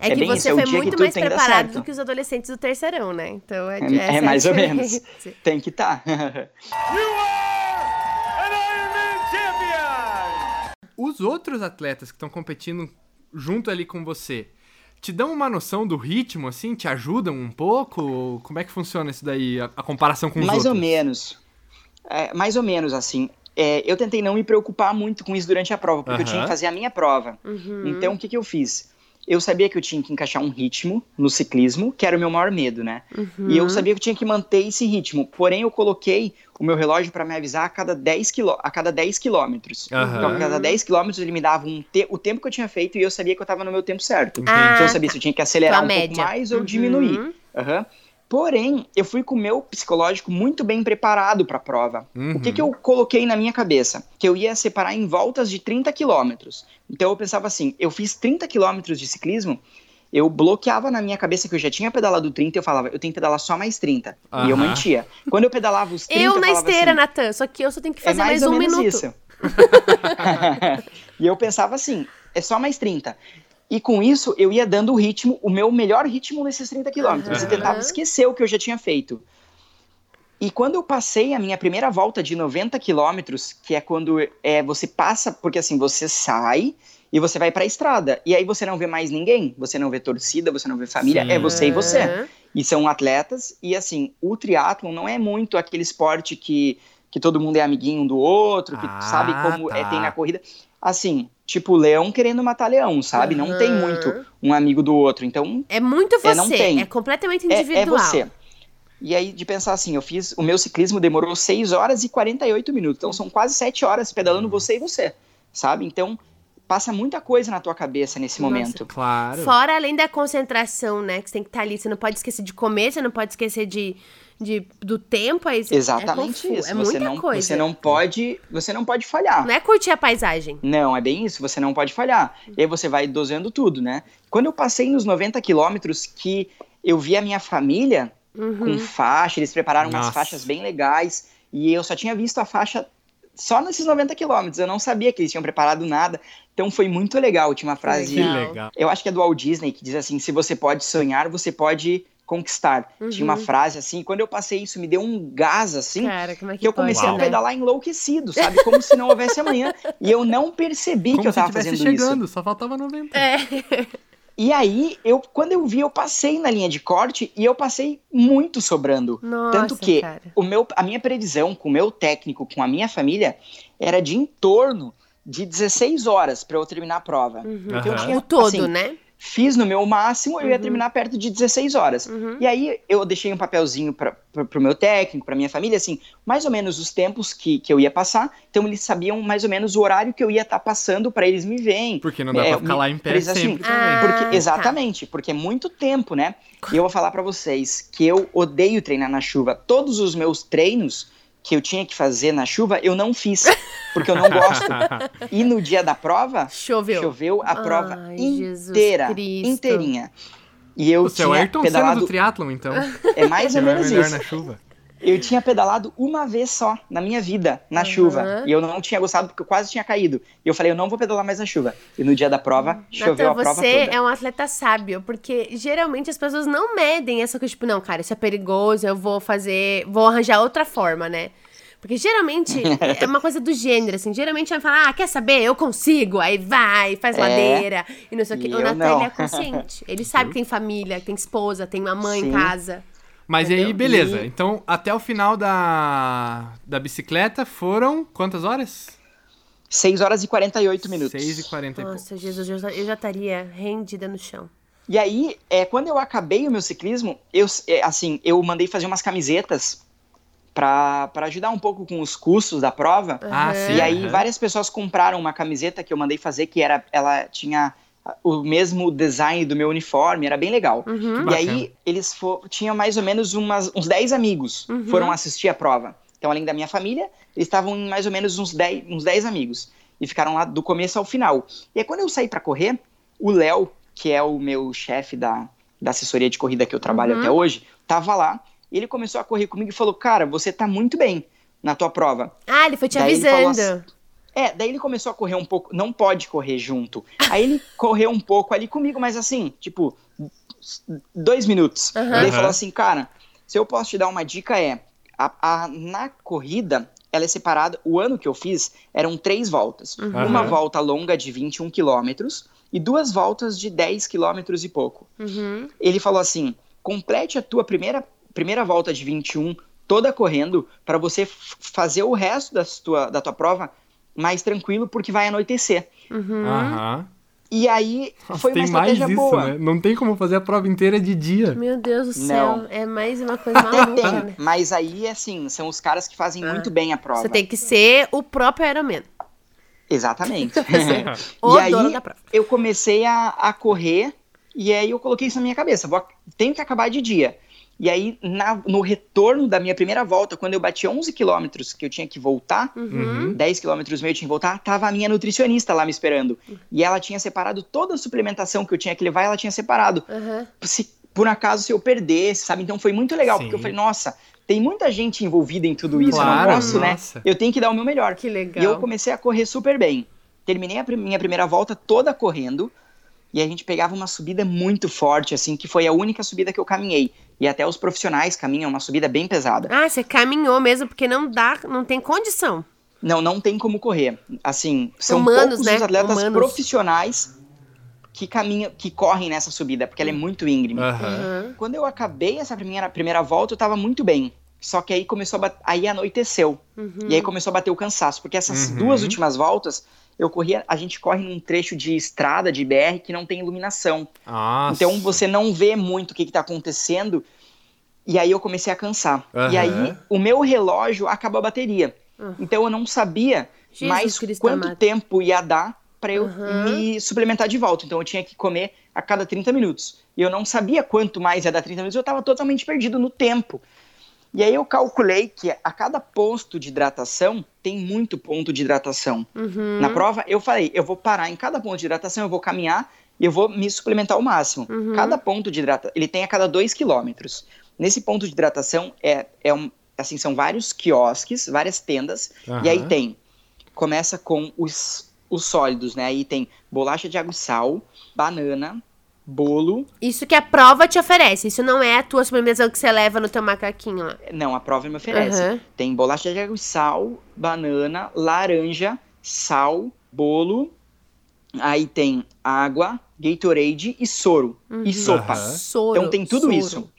Speaker 1: É,
Speaker 3: É
Speaker 1: que
Speaker 3: bem
Speaker 1: você
Speaker 3: é
Speaker 1: foi
Speaker 3: que
Speaker 1: muito mais preparado do que os adolescentes do terceirão, né? Então é,
Speaker 3: É, é mais ou menos.
Speaker 1: diferença.
Speaker 3: Tem que tá. estar.
Speaker 2: Os outros atletas que estão competindo junto ali com você, te dão uma noção do ritmo, assim? Te ajudam um pouco? Como é que funciona isso daí, a, a comparação com os
Speaker 3: mais
Speaker 2: outros?
Speaker 3: ou menos. É, mais ou menos, assim. É, eu tentei não me preocupar muito com isso durante a prova, porque eu tinha que fazer a minha prova.
Speaker 1: Uhum.
Speaker 3: Então, o que, que eu fiz? Eu sabia que eu tinha que encaixar um ritmo no ciclismo, que era o meu maior medo, né? Uhum. E eu sabia que eu tinha que manter esse ritmo. Porém, eu coloquei o meu relógio para me avisar a cada 10, quilô, a cada 10 quilômetros. Uhum. Então, a cada 10 quilômetros ele me dava um te o tempo que eu tinha feito e eu sabia que eu estava no meu tempo certo. Ah, então eu sabia se eu tinha que acelerar um média. pouco mais ou uhum. diminuir. Uhum. Porém, eu fui com o meu psicológico muito bem preparado para a prova. Uhum. O que, que eu coloquei na minha cabeça? Que eu ia separar em voltas de 30 quilômetros. Então eu pensava assim: eu fiz 30 quilômetros de ciclismo, eu bloqueava na minha cabeça que eu já tinha pedalado 30 e eu falava, eu tenho que pedalar só mais 30. Uhum. E eu mantia. Quando eu pedalava os 30.
Speaker 1: Eu,
Speaker 3: eu
Speaker 1: na esteira, assim, Natan, só que eu só tenho que é fazer é mais, mais um minuto. Isso.
Speaker 3: e eu pensava assim: é só mais 30. E com isso, eu ia dando o ritmo, o meu melhor ritmo nesses 30 quilômetros. Uhum. E tentava esquecer o que eu já tinha feito. E quando eu passei a minha primeira volta de 90 quilômetros, que é quando é, você passa, porque assim, você sai e você vai para a estrada. E aí você não vê mais ninguém, você não vê torcida, você não vê família, Sim. é você e você. E são atletas, e assim, o triatlon não é muito aquele esporte que, que todo mundo é amiguinho um do outro, que ah, sabe como tá. é, tem na corrida. Assim, tipo leão querendo matar leão, sabe? Uhum. Não tem muito um amigo do outro. Então.
Speaker 1: É muito você. É, não tem. é completamente individual.
Speaker 3: É, é você. E aí, de pensar assim, eu fiz. O meu ciclismo demorou 6 horas e 48 minutos. Então são quase 7 horas pedalando você e você. Sabe? Então, passa muita coisa na tua cabeça nesse Nossa, momento.
Speaker 2: Claro.
Speaker 1: Fora além da concentração, né? Que você tem que estar tá ali. Você não pode esquecer de comer, você não pode esquecer de de, do tempo, aí
Speaker 3: Exatamente
Speaker 1: é
Speaker 3: isso.
Speaker 1: É
Speaker 3: você
Speaker 1: muita
Speaker 3: não,
Speaker 1: coisa.
Speaker 3: Você não pode, você não pode falhar.
Speaker 1: Não é curtir a paisagem.
Speaker 3: Não, é bem isso, você não pode falhar. E aí você vai dosando tudo, né? Quando eu passei nos 90 quilômetros que eu vi a minha família uhum. com faixa, eles prepararam Nossa. umas faixas bem legais, e eu só tinha visto a faixa só nesses 90 quilômetros, eu não sabia que eles tinham preparado nada, então foi muito legal. Tinha uma frase,
Speaker 2: que legal.
Speaker 3: eu acho que é do Walt Disney, que diz assim: se você pode sonhar, você pode conquistar. Uhum. Tinha uma uhum. frase assim, quando eu passei isso, me deu um gás assim,
Speaker 1: Cara, como é que,
Speaker 3: que eu comecei pode, a pedalar né? enlouquecido, sabe? Como se não houvesse amanhã. E eu não percebi
Speaker 2: Como
Speaker 3: que eu tava fazendo
Speaker 2: chegando,
Speaker 3: isso.
Speaker 2: Só faltava 90.
Speaker 1: É.
Speaker 3: E aí, eu, quando eu vi, eu passei na linha de corte e eu passei muito sobrando.
Speaker 1: Nossa,
Speaker 3: Tanto que
Speaker 1: cara.
Speaker 3: o meu, a minha previsão com o meu técnico, com a minha família, era de em torno de 16 horas para eu terminar a prova.
Speaker 1: Uhum. Então, uhum. tinha, o todo, assim, né?
Speaker 3: Fiz no meu máximo, eu ia uhum. terminar perto de 16 horas. Uhum. E aí eu deixei um papelzinho para o meu técnico, para minha família, assim, mais ou menos os tempos que, que eu ia passar. Então eles sabiam mais ou menos o horário que eu ia estar tá passando para eles me verem.
Speaker 2: Porque não dá é, para ficar lá em pé
Speaker 3: sempre
Speaker 2: assim,
Speaker 3: ah, porque, tá. Exatamente, tá. porque é muito tempo, né? E eu vou falar para vocês que eu odeio treinar na chuva. Todos os meus treinos que eu tinha que fazer na chuva, eu não fiz, porque eu não gosto. e no dia da prova,
Speaker 1: choveu,
Speaker 3: choveu a prova Ai, inteira, inteirinha. E eu Você tinha é o Ayrton pedalado... Senna
Speaker 2: do triatlon, então.
Speaker 3: É mais ou menos
Speaker 2: melhor
Speaker 3: isso.
Speaker 2: na chuva.
Speaker 3: Eu tinha pedalado uma vez só na minha vida, na uhum. chuva. E eu não tinha gostado porque eu quase tinha caído. E eu falei, eu não vou pedalar mais na chuva. E no dia da prova, choveu Nathan, a prova
Speaker 1: você é um atleta sábio, porque geralmente as pessoas não medem essa coisa, tipo, não, cara, isso é perigoso, eu vou fazer, vou arranjar outra forma, né? Porque geralmente é uma coisa do gênero, assim. Geralmente vai falar, ah, quer saber? Eu consigo. Aí vai, faz é, ladeira e não sei o que. O Natan, é consciente. Ele sabe que tem família, que tem esposa, tem uma mãe Sim. em casa.
Speaker 2: Mas Entendeu? aí, beleza. E... Então, até o final da, da bicicleta foram quantas horas?
Speaker 3: 6 horas e 48 minutos.
Speaker 2: 6 e 40
Speaker 1: Nossa, Jesus, eu já, eu já estaria rendida no chão.
Speaker 3: E aí, é, quando eu acabei o meu ciclismo, eu, é, assim, eu mandei fazer umas camisetas para ajudar um pouco com os custos da prova.
Speaker 2: Ah, sim.
Speaker 3: E aí, várias pessoas compraram uma camiseta que eu mandei fazer, que era, ela tinha o mesmo design do meu uniforme, era bem legal.
Speaker 1: Uhum.
Speaker 3: E aí, eles tinham mais ou menos umas, uns 10 amigos uhum. foram assistir a prova. Então, além da minha família, eles estavam em mais ou menos uns 10, uns 10 amigos. E ficaram lá do começo ao final. E aí, quando eu saí para correr, o Léo, que é o meu chefe da, da assessoria de corrida que eu trabalho uhum. até hoje, tava lá. E ele começou a correr comigo e falou: Cara, você tá muito bem na tua prova.
Speaker 1: Ah, ele foi te daí avisando.
Speaker 3: É, daí ele começou a correr um pouco, não pode correr junto. Aí ele correu um pouco ali comigo, mas assim, tipo, dois minutos. Uhum. Daí ele falou assim, cara, se eu posso te dar uma dica é, a, a, na corrida, ela é separada, o ano que eu fiz, eram três voltas. Uhum. Uma volta longa de 21 quilômetros e duas voltas de 10 quilômetros e pouco.
Speaker 1: Uhum.
Speaker 3: Ele falou assim, complete a tua primeira, primeira volta de 21 toda correndo para você fazer o resto da tua, da tua prova mais tranquilo porque vai anoitecer.
Speaker 1: Uhum.
Speaker 2: Uhum.
Speaker 3: E aí
Speaker 2: Nossa,
Speaker 3: foi uma
Speaker 2: tem mais
Speaker 3: estratégia
Speaker 2: isso,
Speaker 3: boa.
Speaker 2: né? Não tem como fazer a prova inteira de dia.
Speaker 1: Meu Deus do céu,
Speaker 3: Não.
Speaker 1: é mais uma coisa
Speaker 3: Até
Speaker 1: maluca,
Speaker 3: tem,
Speaker 1: né?
Speaker 3: mas aí, assim, são os caras que fazem
Speaker 1: Ah.
Speaker 3: muito bem a prova.
Speaker 1: Você tem que ser o próprio Ironman.
Speaker 3: Exatamente.
Speaker 1: O
Speaker 3: e aí,
Speaker 1: dono da prova.
Speaker 3: eu comecei a, a correr e aí eu coloquei isso na minha cabeça. Vou, tenho que acabar de dia. E aí, na- no retorno da minha primeira volta, quando eu bati 11 quilômetros que eu tinha que voltar,
Speaker 1: Uhum.
Speaker 3: 10 quilômetros meio eu tinha que voltar, tava a minha nutricionista lá me esperando. E ela tinha separado toda a suplementação que eu tinha que levar, ela tinha separado.
Speaker 1: Aham.
Speaker 3: Se por acaso se eu perdesse, sabe? Então foi muito legal,
Speaker 2: Sim.
Speaker 3: porque eu falei, nossa, tem muita gente envolvida em tudo isso, eu
Speaker 2: Claro,
Speaker 3: não posso, né?
Speaker 2: nossa.
Speaker 3: Eu tenho que dar o meu melhor.
Speaker 1: Que legal.
Speaker 3: E eu comecei a correr super bem. Terminei a minha primeira volta toda correndo. E a gente pegava uma subida muito forte, assim, que foi a única subida que eu caminhei. E até os profissionais caminham uma subida bem pesada.
Speaker 1: Ah, você caminhou mesmo, porque não dá, não tem condição.
Speaker 3: Não, não tem como correr. Assim, são
Speaker 1: Humanos,
Speaker 3: poucos
Speaker 1: né?
Speaker 3: os atletas
Speaker 1: Humanos.
Speaker 3: profissionais que caminham, que correm nessa subida, porque ela é muito íngreme.
Speaker 2: Aham.
Speaker 3: Quando eu acabei essa primeira, primeira volta, eu tava muito bem. Só que aí começou a bat... aí anoiteceu.
Speaker 1: Uhum.
Speaker 3: E aí começou a bater o cansaço, porque essas
Speaker 2: Uhum.
Speaker 3: duas últimas voltas eu corria, a gente corre num trecho de estrada de BR que não tem iluminação.
Speaker 2: Nossa.
Speaker 3: Então você não vê muito o que, que tá acontecendo. E aí eu comecei a cansar.
Speaker 2: Aham.
Speaker 3: E aí o meu relógio acabou a bateria.
Speaker 1: Uhum.
Speaker 3: Então eu não sabia
Speaker 1: Jesus
Speaker 3: mais
Speaker 1: Cristo
Speaker 3: quanto
Speaker 1: amado.
Speaker 3: tempo ia dar pra eu
Speaker 1: Uhum.
Speaker 3: me suplementar de volta. Então eu tinha que comer a cada 30 minutos. E eu não sabia quanto mais ia dar 30 minutos, eu tava totalmente perdido no tempo. E aí eu calculei que a cada posto de hidratação tem muito ponto de hidratação.
Speaker 1: Uhum.
Speaker 3: Na prova, eu falei, eu vou parar em cada ponto de hidratação, eu vou caminhar e eu vou me suplementar ao máximo.
Speaker 1: Uhum.
Speaker 3: Cada ponto de hidratação, ele tem a cada 2 quilômetros. Nesse ponto de hidratação, é, é um, assim, são vários quiosques, várias tendas, e aí tem, começa com os, os sólidos, né? Aí tem bolacha de água e sal, banana, bolo,
Speaker 1: Isso que a prova te oferece. Isso não é a tua suplementação que você leva no teu macaquinho lá.
Speaker 3: não, a prova me oferece.
Speaker 1: Aham.
Speaker 3: Tem bolacha de água e sal, banana, laranja, sal, bolo. Aí tem água, Gatorade e soro. E sopa.
Speaker 1: Soro.
Speaker 3: Então tem tudo
Speaker 1: soro.
Speaker 3: isso.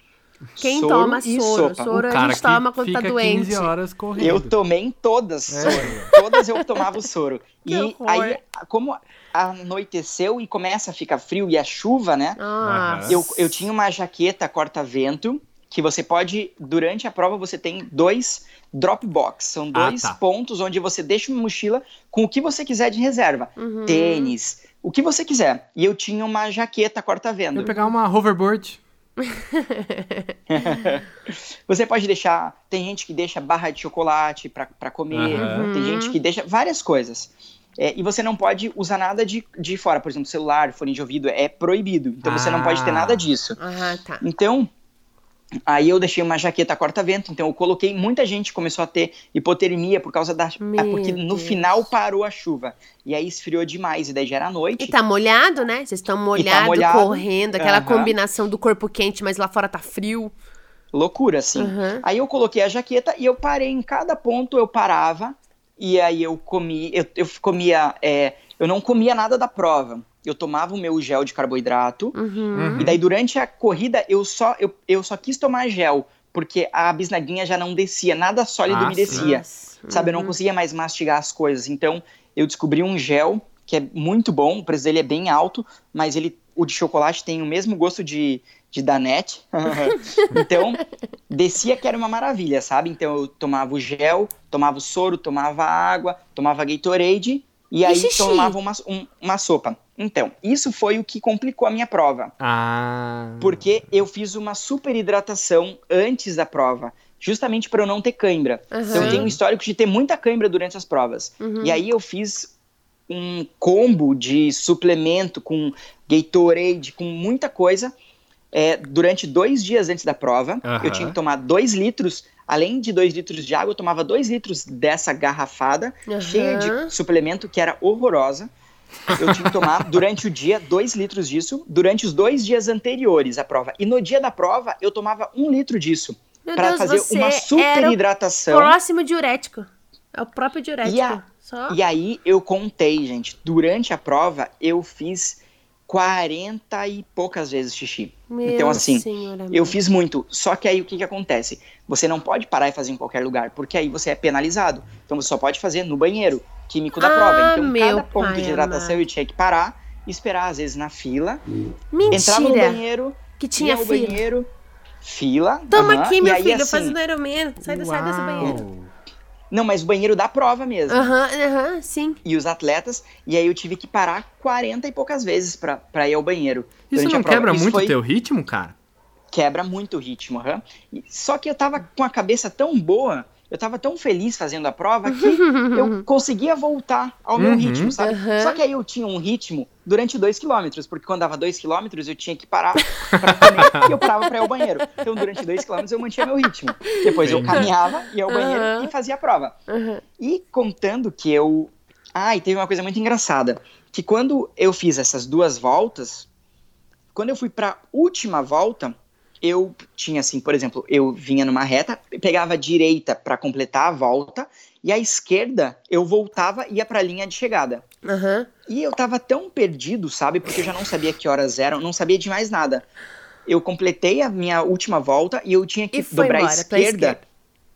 Speaker 1: Quem
Speaker 3: Soro
Speaker 1: toma soro?
Speaker 3: sopa.
Speaker 1: Soro
Speaker 2: o
Speaker 1: a
Speaker 2: cara
Speaker 1: gente toma quando tá doente.
Speaker 2: 15 horas correndo.
Speaker 3: Eu tomei em todas
Speaker 2: É.
Speaker 3: soro. Todas eu tomava o soro.
Speaker 1: Que
Speaker 3: e
Speaker 1: horror.
Speaker 3: aí, como anoiteceu e começa a ficar frio e a chuva, né?
Speaker 1: Nossa.
Speaker 3: Eu, eu tinha uma jaqueta corta-vento que você pode, durante a prova, você tem dois drop box. São
Speaker 2: Ah,
Speaker 3: dois
Speaker 2: tá.
Speaker 3: pontos onde você deixa uma mochila com o que você quiser de reserva.
Speaker 1: Uhum.
Speaker 3: Tênis, o que você quiser. E eu tinha uma jaqueta corta-vento.
Speaker 2: Vou pegar uma hoverboard.
Speaker 3: Você pode deixar. Tem gente que deixa barra de chocolate pra pra comer,
Speaker 2: Aham.
Speaker 3: tem gente que deixa várias coisas. É, e você não pode usar nada de, de fora, por exemplo, celular, fone de ouvido, é proibido. Então você não pode ter
Speaker 2: Ah.
Speaker 3: nada disso.
Speaker 1: Ah, tá.
Speaker 3: Então, aí eu deixei uma jaqueta corta-vento, então eu coloquei, muita gente começou a ter hipotermia por causa da.
Speaker 1: Meu
Speaker 3: é porque no
Speaker 1: Deus.
Speaker 3: final parou a chuva. E aí esfriou demais, e daí já era noite.
Speaker 1: E tá molhado, né? Vocês estão molhado,
Speaker 3: molhado.
Speaker 1: correndo, aquela combinação do corpo quente, mas lá fora tá frio.
Speaker 3: Loucura, assim.
Speaker 1: Aham.
Speaker 3: Aí eu coloquei a jaqueta e eu parei em cada ponto, eu parava. E aí eu comi, eu, eu comia, é, eu não comia nada da prova. Eu tomava o meu gel de carboidrato.
Speaker 1: Uhum.
Speaker 3: E daí durante a corrida eu só, eu, eu só quis tomar gel, porque a bisnaguinha já não descia, nada sólido
Speaker 2: Ah,
Speaker 3: me
Speaker 2: sim.
Speaker 3: descia.
Speaker 1: Nossa.
Speaker 3: Sabe, eu não
Speaker 1: Uhum.
Speaker 3: conseguia mais mastigar as coisas. Então, eu descobri um gel que é muito bom, o preço dele é bem alto, mas ele, o de chocolate tem o mesmo gosto de, de Danette. então, descia que era uma maravilha, sabe? Então, eu tomava o gel, tomava o soro, tomava água, tomava Gatorade e aí
Speaker 1: xixi?
Speaker 3: tomava uma, um- uma sopa. Então, isso foi o que complicou a minha prova.
Speaker 2: Ah.
Speaker 3: Porque eu fiz uma super hidratação antes da prova, justamente para eu não ter cãibra.
Speaker 1: Aham.
Speaker 3: Então, eu tenho um histórico de ter muita cãibra durante as provas.
Speaker 1: Uhum.
Speaker 3: E aí eu fiz um combo de suplemento com Gatorade, com muita coisa. É, durante dois dias antes da prova,
Speaker 2: Aham.
Speaker 3: eu tinha que tomar dois litros. Além de dois litros de água, eu tomava dois litros dessa garrafada
Speaker 1: Aham.
Speaker 3: cheia de suplemento que era horrorosa. Eu tinha que tomar durante o dia dois litros disso, durante os dois dias anteriores à prova. E no dia da prova, eu tomava um litro disso. Para fazer
Speaker 1: você
Speaker 3: uma super
Speaker 1: era o
Speaker 3: hidratação.
Speaker 1: próximo diurético. É o próprio diurético.
Speaker 3: E a-
Speaker 1: Só.
Speaker 3: E aí eu contei, gente. Durante a prova, eu fiz 40 e poucas vezes xixi.
Speaker 1: Meu
Speaker 3: então, assim,
Speaker 1: senhor amado.
Speaker 3: Eu fiz muito. Só que aí o que, que acontece? Você não pode parar e fazer em qualquer lugar, porque aí você é penalizado. Então você só pode fazer no banheiro químico da
Speaker 1: Ah,
Speaker 3: prova. Então,
Speaker 1: meu
Speaker 3: cada ponto
Speaker 1: pai
Speaker 3: de hidratação
Speaker 1: amado.
Speaker 3: eu tinha que parar esperar, às vezes, na fila.
Speaker 1: Mentira.
Speaker 3: Entrava no banheiro,
Speaker 1: que tinha fila.
Speaker 3: banheiro, fila.
Speaker 1: Toma
Speaker 3: aham,
Speaker 1: aqui, meu filho,
Speaker 3: assim,
Speaker 1: fazendo Ironman. Sai, da- sai desse banheiro.
Speaker 3: Não, mas o banheiro da prova mesmo.
Speaker 1: Aham, aham, sim.
Speaker 3: E os atletas, e aí eu tive que parar 40 e poucas vezes pra, pra ir ao banheiro.
Speaker 2: Isso
Speaker 3: durante a
Speaker 2: não
Speaker 3: prova.
Speaker 2: quebra
Speaker 3: Isso
Speaker 2: muito o
Speaker 3: foi-
Speaker 2: teu ritmo, cara?
Speaker 3: quebra muito o ritmo, aham. E- Só que eu tava com a cabeça tão boa, eu tava tão feliz fazendo a prova que eu conseguia voltar ao meu
Speaker 2: Uhum.
Speaker 3: ritmo, sabe?
Speaker 1: Uhum.
Speaker 3: Só que aí eu tinha um ritmo durante dois quilômetros, porque quando dava dois quilômetros eu tinha que parar pra comer e eu parava pra ir ao banheiro. Então durante dois quilômetros eu mantinha meu ritmo. Depois eu caminhava, ia ao banheiro
Speaker 1: Uhum.
Speaker 3: e fazia a prova.
Speaker 1: Aham.
Speaker 3: E contando que eu. Ah, e teve uma coisa muito engraçada. Que quando eu fiz essas duas voltas, quando eu fui pra última volta, eu tinha assim, por exemplo, eu vinha numa reta, pegava a direita pra completar a volta, e a esquerda eu voltava e ia pra linha de chegada.
Speaker 1: Aham.
Speaker 3: E eu tava tão perdido, sabe? Porque eu já não sabia que horas eram, não sabia de mais nada. Eu completei a minha última volta e eu tinha que
Speaker 1: E
Speaker 3: dobrar a
Speaker 1: embora pra
Speaker 3: esquerda
Speaker 1: esquerda.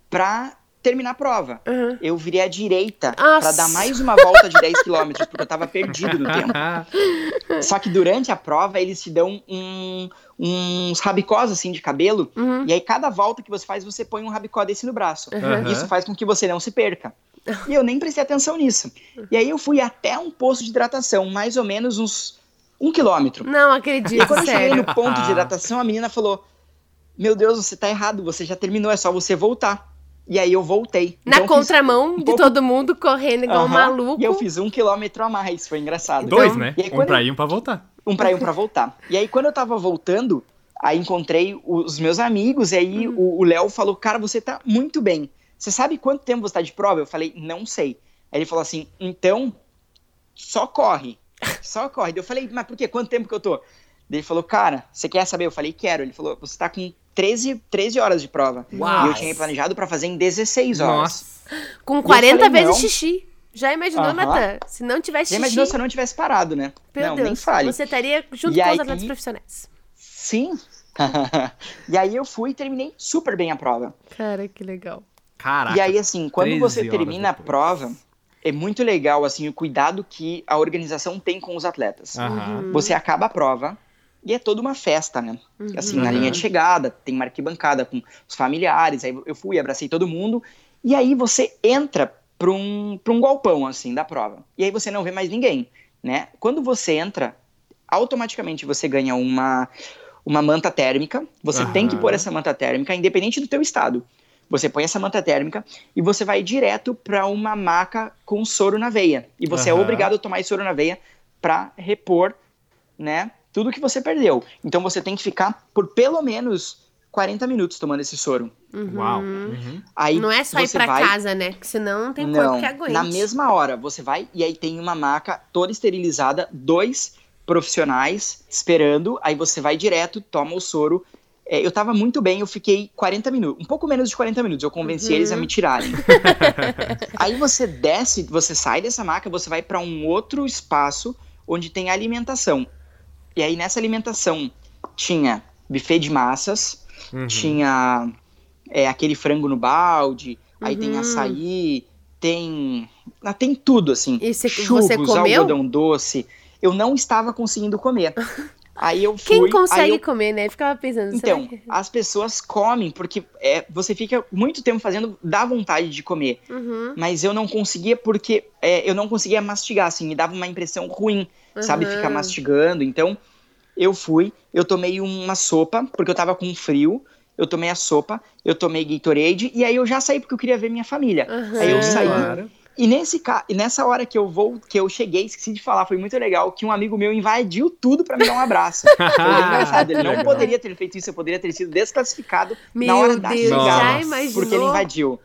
Speaker 3: pra terminar a prova
Speaker 1: Aham.
Speaker 3: eu virei à direita pra dar mais uma volta de 10 km, porque eu tava perdido no tempo. Só que durante a prova eles te dão um- uns rabicós assim de cabelo,
Speaker 1: Uhum.
Speaker 3: e aí cada volta que você faz você põe um rabicó desse no braço.
Speaker 2: Aham.
Speaker 3: Isso faz com que você não se perca. E eu nem prestei atenção nisso. E aí eu fui até um posto de hidratação, mais ou menos uns um quilômetro.
Speaker 1: Não
Speaker 3: E
Speaker 1: acredito,
Speaker 3: quando eu cheguei no ponto de hidratação, a menina falou: Meu Deus, você tá errado, você já terminou, é só você voltar. E aí eu voltei.
Speaker 1: Na
Speaker 3: Então
Speaker 1: contramão de todo mundo correndo igual um
Speaker 3: Aham,
Speaker 1: maluco.
Speaker 3: E eu fiz um quilômetro a mais, foi engraçado.
Speaker 2: Dois,
Speaker 1: Então,
Speaker 2: né?
Speaker 3: e aí
Speaker 2: Um pra
Speaker 3: eu-
Speaker 2: ir, um pra voltar.
Speaker 3: Um pra ir, um pra voltar. E aí, quando eu tava voltando, aí encontrei os meus amigos, e aí
Speaker 1: Hum.
Speaker 3: o o Léo falou: Cara, você tá muito bem. Você sabe quanto tempo você tá de prova? Eu falei: Não sei. Aí ele falou assim: Então, só corre. Só corre. Daí Eu falei: Mas por quê? Quanto tempo que eu tô? Daí ele falou: Cara, você quer saber? Eu falei: Quero. Ele falou: Você tá com 13, 13 horas de prova.
Speaker 2: Uau.
Speaker 3: E eu tinha planejado pra fazer em 16 horas.
Speaker 2: Nossa.
Speaker 1: Com 40
Speaker 3: falei,
Speaker 1: vezes
Speaker 3: não.
Speaker 1: xixi. Já imaginou,
Speaker 3: Aham.
Speaker 1: Natan? Se não tivesse
Speaker 3: Já
Speaker 1: xixi,
Speaker 3: imaginou se eu não tivesse parado, né?
Speaker 1: meu
Speaker 3: não,
Speaker 1: Deus,
Speaker 3: nem fale.
Speaker 1: você estaria junto
Speaker 3: E
Speaker 1: com
Speaker 3: aí-
Speaker 1: os atletas profissionais.
Speaker 3: Sim. e aí eu fui e terminei super bem a prova.
Speaker 1: Cara, que legal.
Speaker 2: Caraca.
Speaker 3: E aí, assim, quando
Speaker 2: 13
Speaker 3: você termina a
Speaker 2: depois.
Speaker 3: prova, é muito legal, assim, o cuidado que a organização tem com os atletas.
Speaker 2: Aham.
Speaker 3: Você acaba a prova e é toda uma festa, né? Assim, na
Speaker 2: Uhum.
Speaker 3: linha de chegada, tem uma arquibancada com os familiares, aí eu fui, abracei todo mundo, e aí você entra pra um, pra um galpão, assim, da prova. E aí você não vê mais ninguém, né? Quando você entra, automaticamente você ganha uma, uma manta térmica, você tem que pôr essa manta térmica, independente do teu estado. Você põe essa manta térmica e você vai direto pra uma maca com soro na veia. E você é
Speaker 2: Aham.
Speaker 3: obrigado a tomar esse soro na veia pra repor, né, tudo que você perdeu. Então você tem que ficar por pelo menos 40 minutos tomando esse soro.
Speaker 2: Uau. Uhum.
Speaker 3: Aí
Speaker 1: Não é só ir pra
Speaker 3: vai-
Speaker 1: casa, né? Porque senão não tem corpo
Speaker 3: não,
Speaker 1: que aguente.
Speaker 3: na mesma hora você vai e aí tem uma maca toda esterilizada, dois profissionais esperando, aí você vai direto, toma o soro. É, eu tava muito bem, eu fiquei 40 minutos, um pouco menos de 40 minutos, eu convenci
Speaker 1: Uhum.
Speaker 3: eles a me tirarem. aí você desce, você sai dessa maca, você vai pra um outro espaço onde tem alimentação. E aí nessa alimentação tinha buffet de massas,
Speaker 2: Uhum.
Speaker 3: tinha é, aquele frango no balde, aí tem
Speaker 1: Uhum.
Speaker 3: açaí, tem. ah, tem tudo, assim.
Speaker 1: E você-
Speaker 3: Churros,
Speaker 1: você comeu?
Speaker 3: algodão doce. Eu não estava conseguindo comer. Aí eu fui.
Speaker 1: Quem consegue
Speaker 3: eu-
Speaker 1: comer, né? Ficava pensando.
Speaker 3: Então,
Speaker 1: que-
Speaker 3: as pessoas comem, porque é, você fica muito tempo fazendo, dá vontade de comer.
Speaker 1: Uhum,
Speaker 3: Mas eu não conseguia porque é, eu não conseguia mastigar, assim, me dava uma impressão ruim, sabe? Ficar mastigando. Então, eu fui, eu tomei uma sopa, porque eu tava com frio. Eu tomei a sopa, eu tomei Gatorade, e aí eu já saí porque eu queria ver minha família.
Speaker 1: Uhum.
Speaker 3: Aí eu saí.
Speaker 2: claro.
Speaker 3: E nesse ca... e nessa hora que eu vou, que eu cheguei, esqueci de falar, foi muito legal, que um amigo meu invadiu tudo pra me dar um abraço. Foi engraçado. Ele não
Speaker 2: Legal.
Speaker 3: poderia ter feito isso, eu poderia ter sido desclassificado
Speaker 1: Meu
Speaker 3: na hora da
Speaker 1: Deus,
Speaker 3: chegada.
Speaker 1: já
Speaker 2: Nossa.
Speaker 1: imaginou?
Speaker 3: Porque ele invadiu.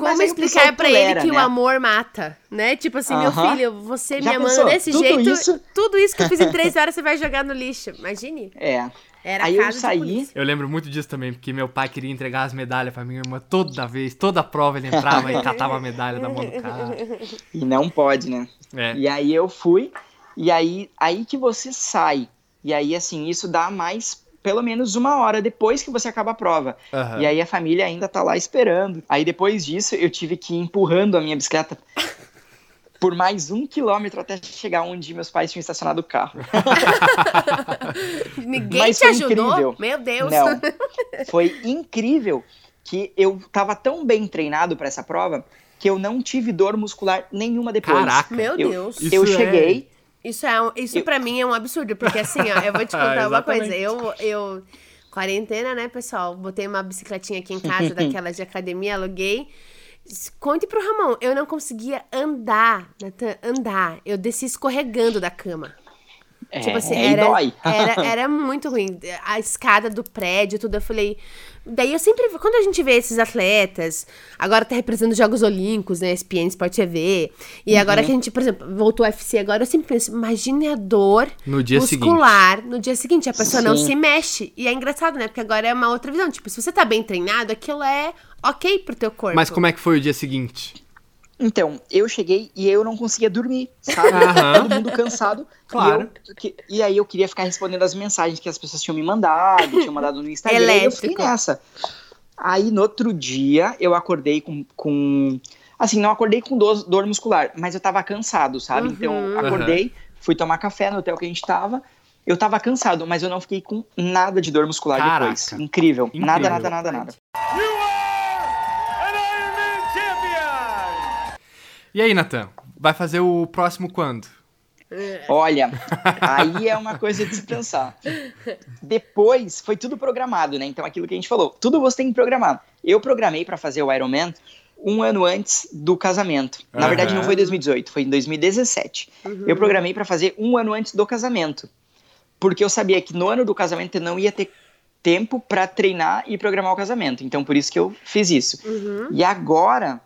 Speaker 1: Como
Speaker 3: o
Speaker 1: explicar
Speaker 3: pessoal
Speaker 1: pra ele que o
Speaker 3: né?
Speaker 1: amor mata, né? Tipo assim, meu
Speaker 3: Aham.
Speaker 1: filho, você me
Speaker 3: Já
Speaker 1: amando
Speaker 3: pensou?
Speaker 1: desse
Speaker 3: Tudo
Speaker 1: jeito,
Speaker 3: isso-
Speaker 1: tudo isso que eu fiz em três horas você vai jogar no lixo. Imagine.
Speaker 3: É.
Speaker 1: Era
Speaker 3: Aí eu saí-.
Speaker 2: Eu lembro muito disso também, porque meu pai queria entregar as medalhas pra minha irmã toda vez, toda prova ele entrava e catava a medalha da mão do cara.
Speaker 3: E não pode, né?
Speaker 2: É.
Speaker 3: E aí eu fui, e aí, aí que você sai. E aí, assim, isso dá mais, pelo menos uma hora depois que você acaba a prova.
Speaker 2: Aham.
Speaker 3: E aí a família ainda tá lá esperando. Aí depois disso, eu tive que ir empurrando a minha bicicleta por mais um quilômetro até chegar onde meus pais tinham estacionado o carro.
Speaker 1: Ninguém Mas te ajudou? Incrível. Meu Deus.
Speaker 3: Não, foi incrível que eu tava tão bem treinado para essa prova que eu não tive dor muscular nenhuma depois.
Speaker 2: Caraca.
Speaker 1: Meu
Speaker 3: eu,
Speaker 1: Deus.
Speaker 3: Eu isso cheguei...
Speaker 1: É... Isso, é um, isso eu... para mim é um absurdo, porque assim, ó, eu vou te contar ah, uma coisa. Eu, eu, quarentena, né, pessoal? Botei uma bicicletinha aqui em casa, daquelas de academia, aluguei. Conte pro Ramon, eu não conseguia andar, Nathan, andar. Eu desci escorregando da cama.
Speaker 3: É, tipo assim, era,
Speaker 1: era, era muito ruim. A escada do prédio, tudo. Eu falei. Daí eu sempre. Quando a gente vê esses atletas, agora tá representando os Jogos Olímpicos, né? ESPN Sport TV. E uhum. agora que a gente, por exemplo, voltou ao UFC agora, eu sempre penso, imagine a dor
Speaker 2: no dia
Speaker 1: muscular
Speaker 2: seguinte.
Speaker 1: no dia seguinte. A pessoa Sim. não se mexe. E é engraçado, né? Porque agora é uma outra visão. Tipo, se você tá bem treinado, aquilo é ok pro teu corpo.
Speaker 2: Mas como é que foi o dia seguinte?
Speaker 3: Então, eu cheguei e eu não conseguia dormir, sabe? Uhum. Todo mundo cansado.
Speaker 2: Claro.
Speaker 3: E, eu, que, e, aí eu queria ficar respondendo as mensagens que as pessoas tinham me mandado, tinham mandado no Instagram. Elétrico. E eu fiquei nessa. Aí no outro dia eu acordei com. com assim, não acordei com dor, dor muscular, mas eu tava cansado, sabe? Uhum. Então acordei, fui tomar café no hotel que a gente tava. Eu tava cansado, mas eu não fiquei com nada de dor muscular Caraca. depois. Incrível. Incrível. Nada, nada, nada, nada.
Speaker 2: E aí, Natan? Vai fazer o próximo quando?
Speaker 3: Olha, aí é uma coisa de se pensar. Depois foi tudo programado, né? Então aquilo que a gente falou, tudo você tem que programar. Eu programei para fazer o Ironman um ano antes do casamento. Na uhum. verdade não foi em 2018, foi em 2017. Uhum. Eu programei para fazer um ano antes do casamento, porque eu sabia que no ano do casamento eu não ia ter tempo para treinar e programar o casamento. Então por isso que eu fiz isso. Uhum. E agora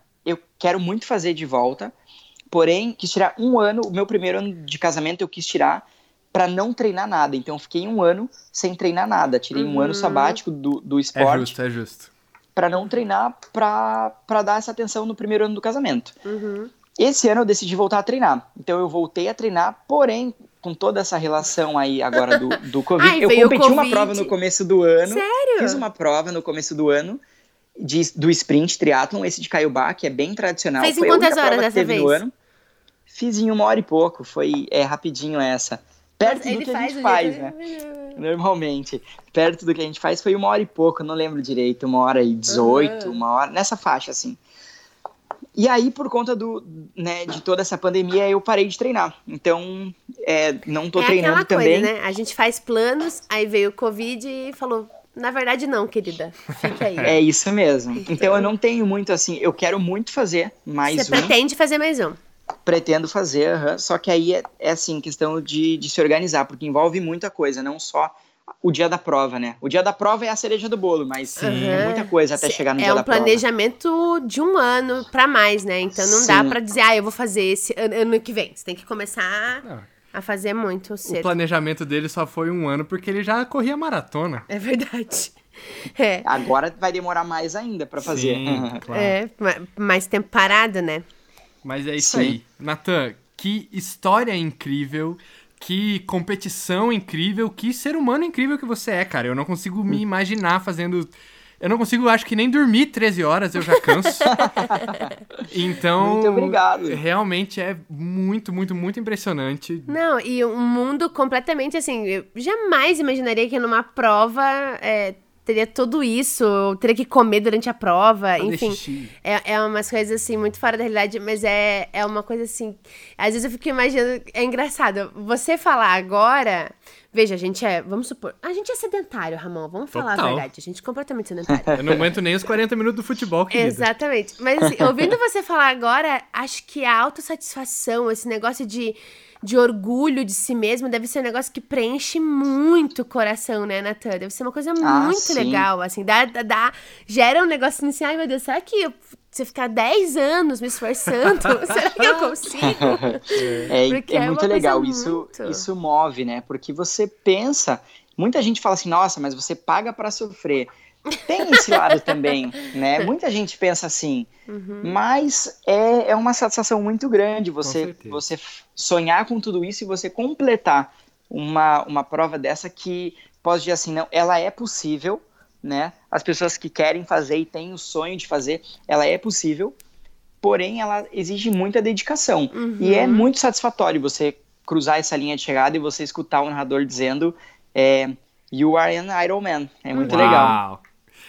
Speaker 3: quero muito fazer de volta, porém, quis tirar um ano, o meu primeiro ano de casamento eu quis tirar para não treinar nada. Então, eu fiquei um ano sem treinar nada. Tirei uhum. um ano uhum. sabático do, do esporte.
Speaker 2: É justo, é justo.
Speaker 3: Para não treinar, para dar essa atenção no primeiro ano do casamento.
Speaker 1: Uhum.
Speaker 3: Esse ano eu decidi voltar a treinar. Então, eu voltei a treinar, porém, com toda essa relação aí agora do, do Covid.
Speaker 1: Ai,
Speaker 3: eu competi
Speaker 1: COVID.
Speaker 3: uma prova no começo do ano.
Speaker 1: Sério?
Speaker 3: Fiz uma prova no começo do ano de, do sprint triatlon, esse de Caiobá, que é bem tradicional.
Speaker 1: Fez em quantas horas dessa vez?
Speaker 3: Fiz em uma hora e pouco, foi é, rapidinho essa. Perto Mas do que a gente faz, né? Normalmente. Perto do que a gente faz foi uma hora e pouco, não lembro direito, uma hora e dezoito, uhum. uma hora, nessa faixa, assim. E aí, por conta do, né, de toda essa pandemia, eu parei de treinar. Então, é, não tô
Speaker 1: é
Speaker 3: treinando também.
Speaker 1: Coisa, né? A gente faz planos, aí veio o Covid e falou, na verdade, não, querida. Fica aí.
Speaker 3: É isso mesmo. Então, eu não tenho muito assim. Eu quero muito fazer mais
Speaker 1: Você
Speaker 3: um.
Speaker 1: Você pretende fazer mais um?
Speaker 3: Pretendo fazer, uhum. só que aí é, é assim, questão de, de se organizar, porque envolve muita coisa, não só o dia da prova, né? O dia da prova é a cereja do bolo, mas uhum. é muita coisa até chegar no é dia
Speaker 1: um
Speaker 3: da prova.
Speaker 1: É um planejamento de um ano para mais, né? Então não Sim. dá para dizer, ah, eu vou fazer esse ano, ano que vem. Você tem que começar. Não a fazer muito cedo.
Speaker 2: O planejamento dele só foi um ano porque ele já corria maratona.
Speaker 1: É verdade. É.
Speaker 3: Agora vai demorar mais ainda para fazer.
Speaker 2: Sim, claro.
Speaker 1: É, mais tempo parado, né?
Speaker 2: Mas é isso Sim. aí. Natan, que história incrível, que competição incrível, que ser humano incrível que você é, cara. Eu não consigo me imaginar fazendo eu não consigo, acho que nem dormir 13 horas, eu já canso. então.
Speaker 3: Muito obrigado.
Speaker 2: Realmente é muito, muito, muito impressionante.
Speaker 1: Não, e um mundo completamente assim. Eu jamais imaginaria que numa prova é, teria tudo isso, teria que comer durante a prova, enfim. É, é umas coisas assim, muito fora da realidade, mas é, é uma coisa assim. Às vezes eu fico imaginando. É engraçado. Você falar agora. Veja, a gente é. Vamos supor. A gente é sedentário, Ramon. Vamos falar Total. a verdade. A gente é completamente sedentário.
Speaker 2: Eu não aguento nem os 40 minutos do futebol, querida.
Speaker 1: Exatamente. Mas assim, ouvindo você falar agora, acho que a autossatisfação, esse negócio de de orgulho de si mesmo, deve ser um negócio que preenche muito o coração, né, Natan? Deve ser uma coisa ah, muito sim. legal, assim, dá, dá, gera um negocinho assim, ai meu Deus, será que eu, se eu ficar 10 anos me esforçando, será que eu consigo?
Speaker 3: É, é, é muito legal, isso, muito... isso move, né, porque você pensa, muita gente fala assim, nossa, mas você paga para sofrer, tem esse lado também, né? Muita gente pensa assim, uhum. mas é, é uma satisfação muito grande você, você sonhar com tudo isso e você completar uma, uma prova dessa que pode dizer assim, não, ela é possível, né? As pessoas que querem fazer e têm o sonho de fazer, ela é possível. porém ela exige muita dedicação.
Speaker 1: Uhum.
Speaker 3: E é muito satisfatório você cruzar essa linha de chegada e você escutar o narrador dizendo é, You are an Iron Man. É muito
Speaker 2: Uau.
Speaker 3: legal.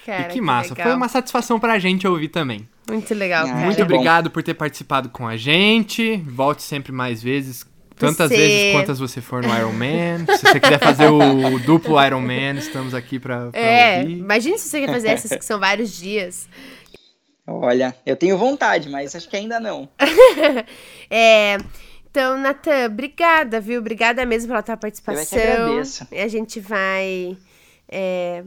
Speaker 1: Cara,
Speaker 2: e que massa.
Speaker 1: legal.
Speaker 2: Foi uma satisfação pra gente ouvir também.
Speaker 1: Muito legal,
Speaker 3: Ah,
Speaker 1: cara.
Speaker 2: Muito
Speaker 3: que bom.
Speaker 2: obrigado por ter participado com a gente. Volte sempre mais vezes. Tantas
Speaker 1: Você-
Speaker 2: vezes quantas você for no Iron Man. Se você quiser fazer o duplo Iron Man, estamos aqui pra, pra
Speaker 1: É,
Speaker 2: ouvir.
Speaker 1: imagina se você quer fazer essas que são vários dias.
Speaker 3: Olha, eu tenho vontade, mas acho que ainda não.
Speaker 1: É, então, Natan, obrigada, viu? Obrigada mesmo pela tua participação.
Speaker 3: agradeço.
Speaker 1: E a gente vai é,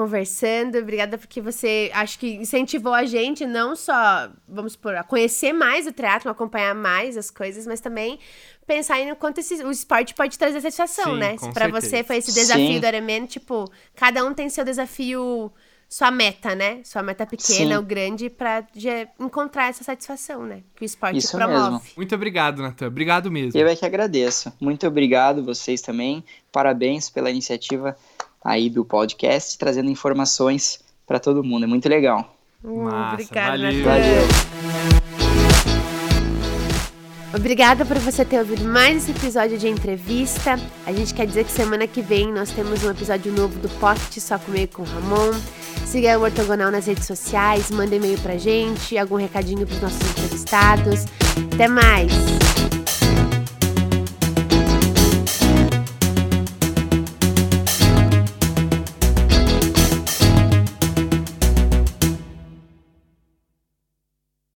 Speaker 1: conversando. Obrigada porque você, acho que incentivou a gente não só, vamos supor, a conhecer mais o teatro, acompanhar mais as coisas, mas também pensar em quanto esse, o esporte pode trazer satisfação,
Speaker 2: Sim,
Speaker 1: né?
Speaker 2: certeza.
Speaker 1: você foi esse desafio
Speaker 3: Sim.
Speaker 1: do Ironman, tipo, cada um tem seu desafio sua meta, né? Sua meta pequena
Speaker 3: Sim.
Speaker 1: ou grande pra já encontrar essa satisfação, né? Que o esporte
Speaker 3: Isso
Speaker 1: promove.
Speaker 3: mesmo.
Speaker 2: Muito obrigado, Natan. Obrigado mesmo.
Speaker 3: Eu é que agradeço. Muito obrigado vocês também. Parabéns pela iniciativa aí do podcast, trazendo informações para todo mundo. É muito legal.
Speaker 1: Hum,
Speaker 2: Massa,
Speaker 1: obrigada,
Speaker 2: valeu.
Speaker 3: Valeu.
Speaker 1: Obrigada por você ter ouvido mais esse episódio de entrevista. A gente quer dizer que semana que vem nós temos um episódio novo do Pocket Só Comigo com o Ramon. Siga o Ortogonal nas redes sociais, manda e-mail pra gente, algum recadinho pros nossos entrevistados. Até mais!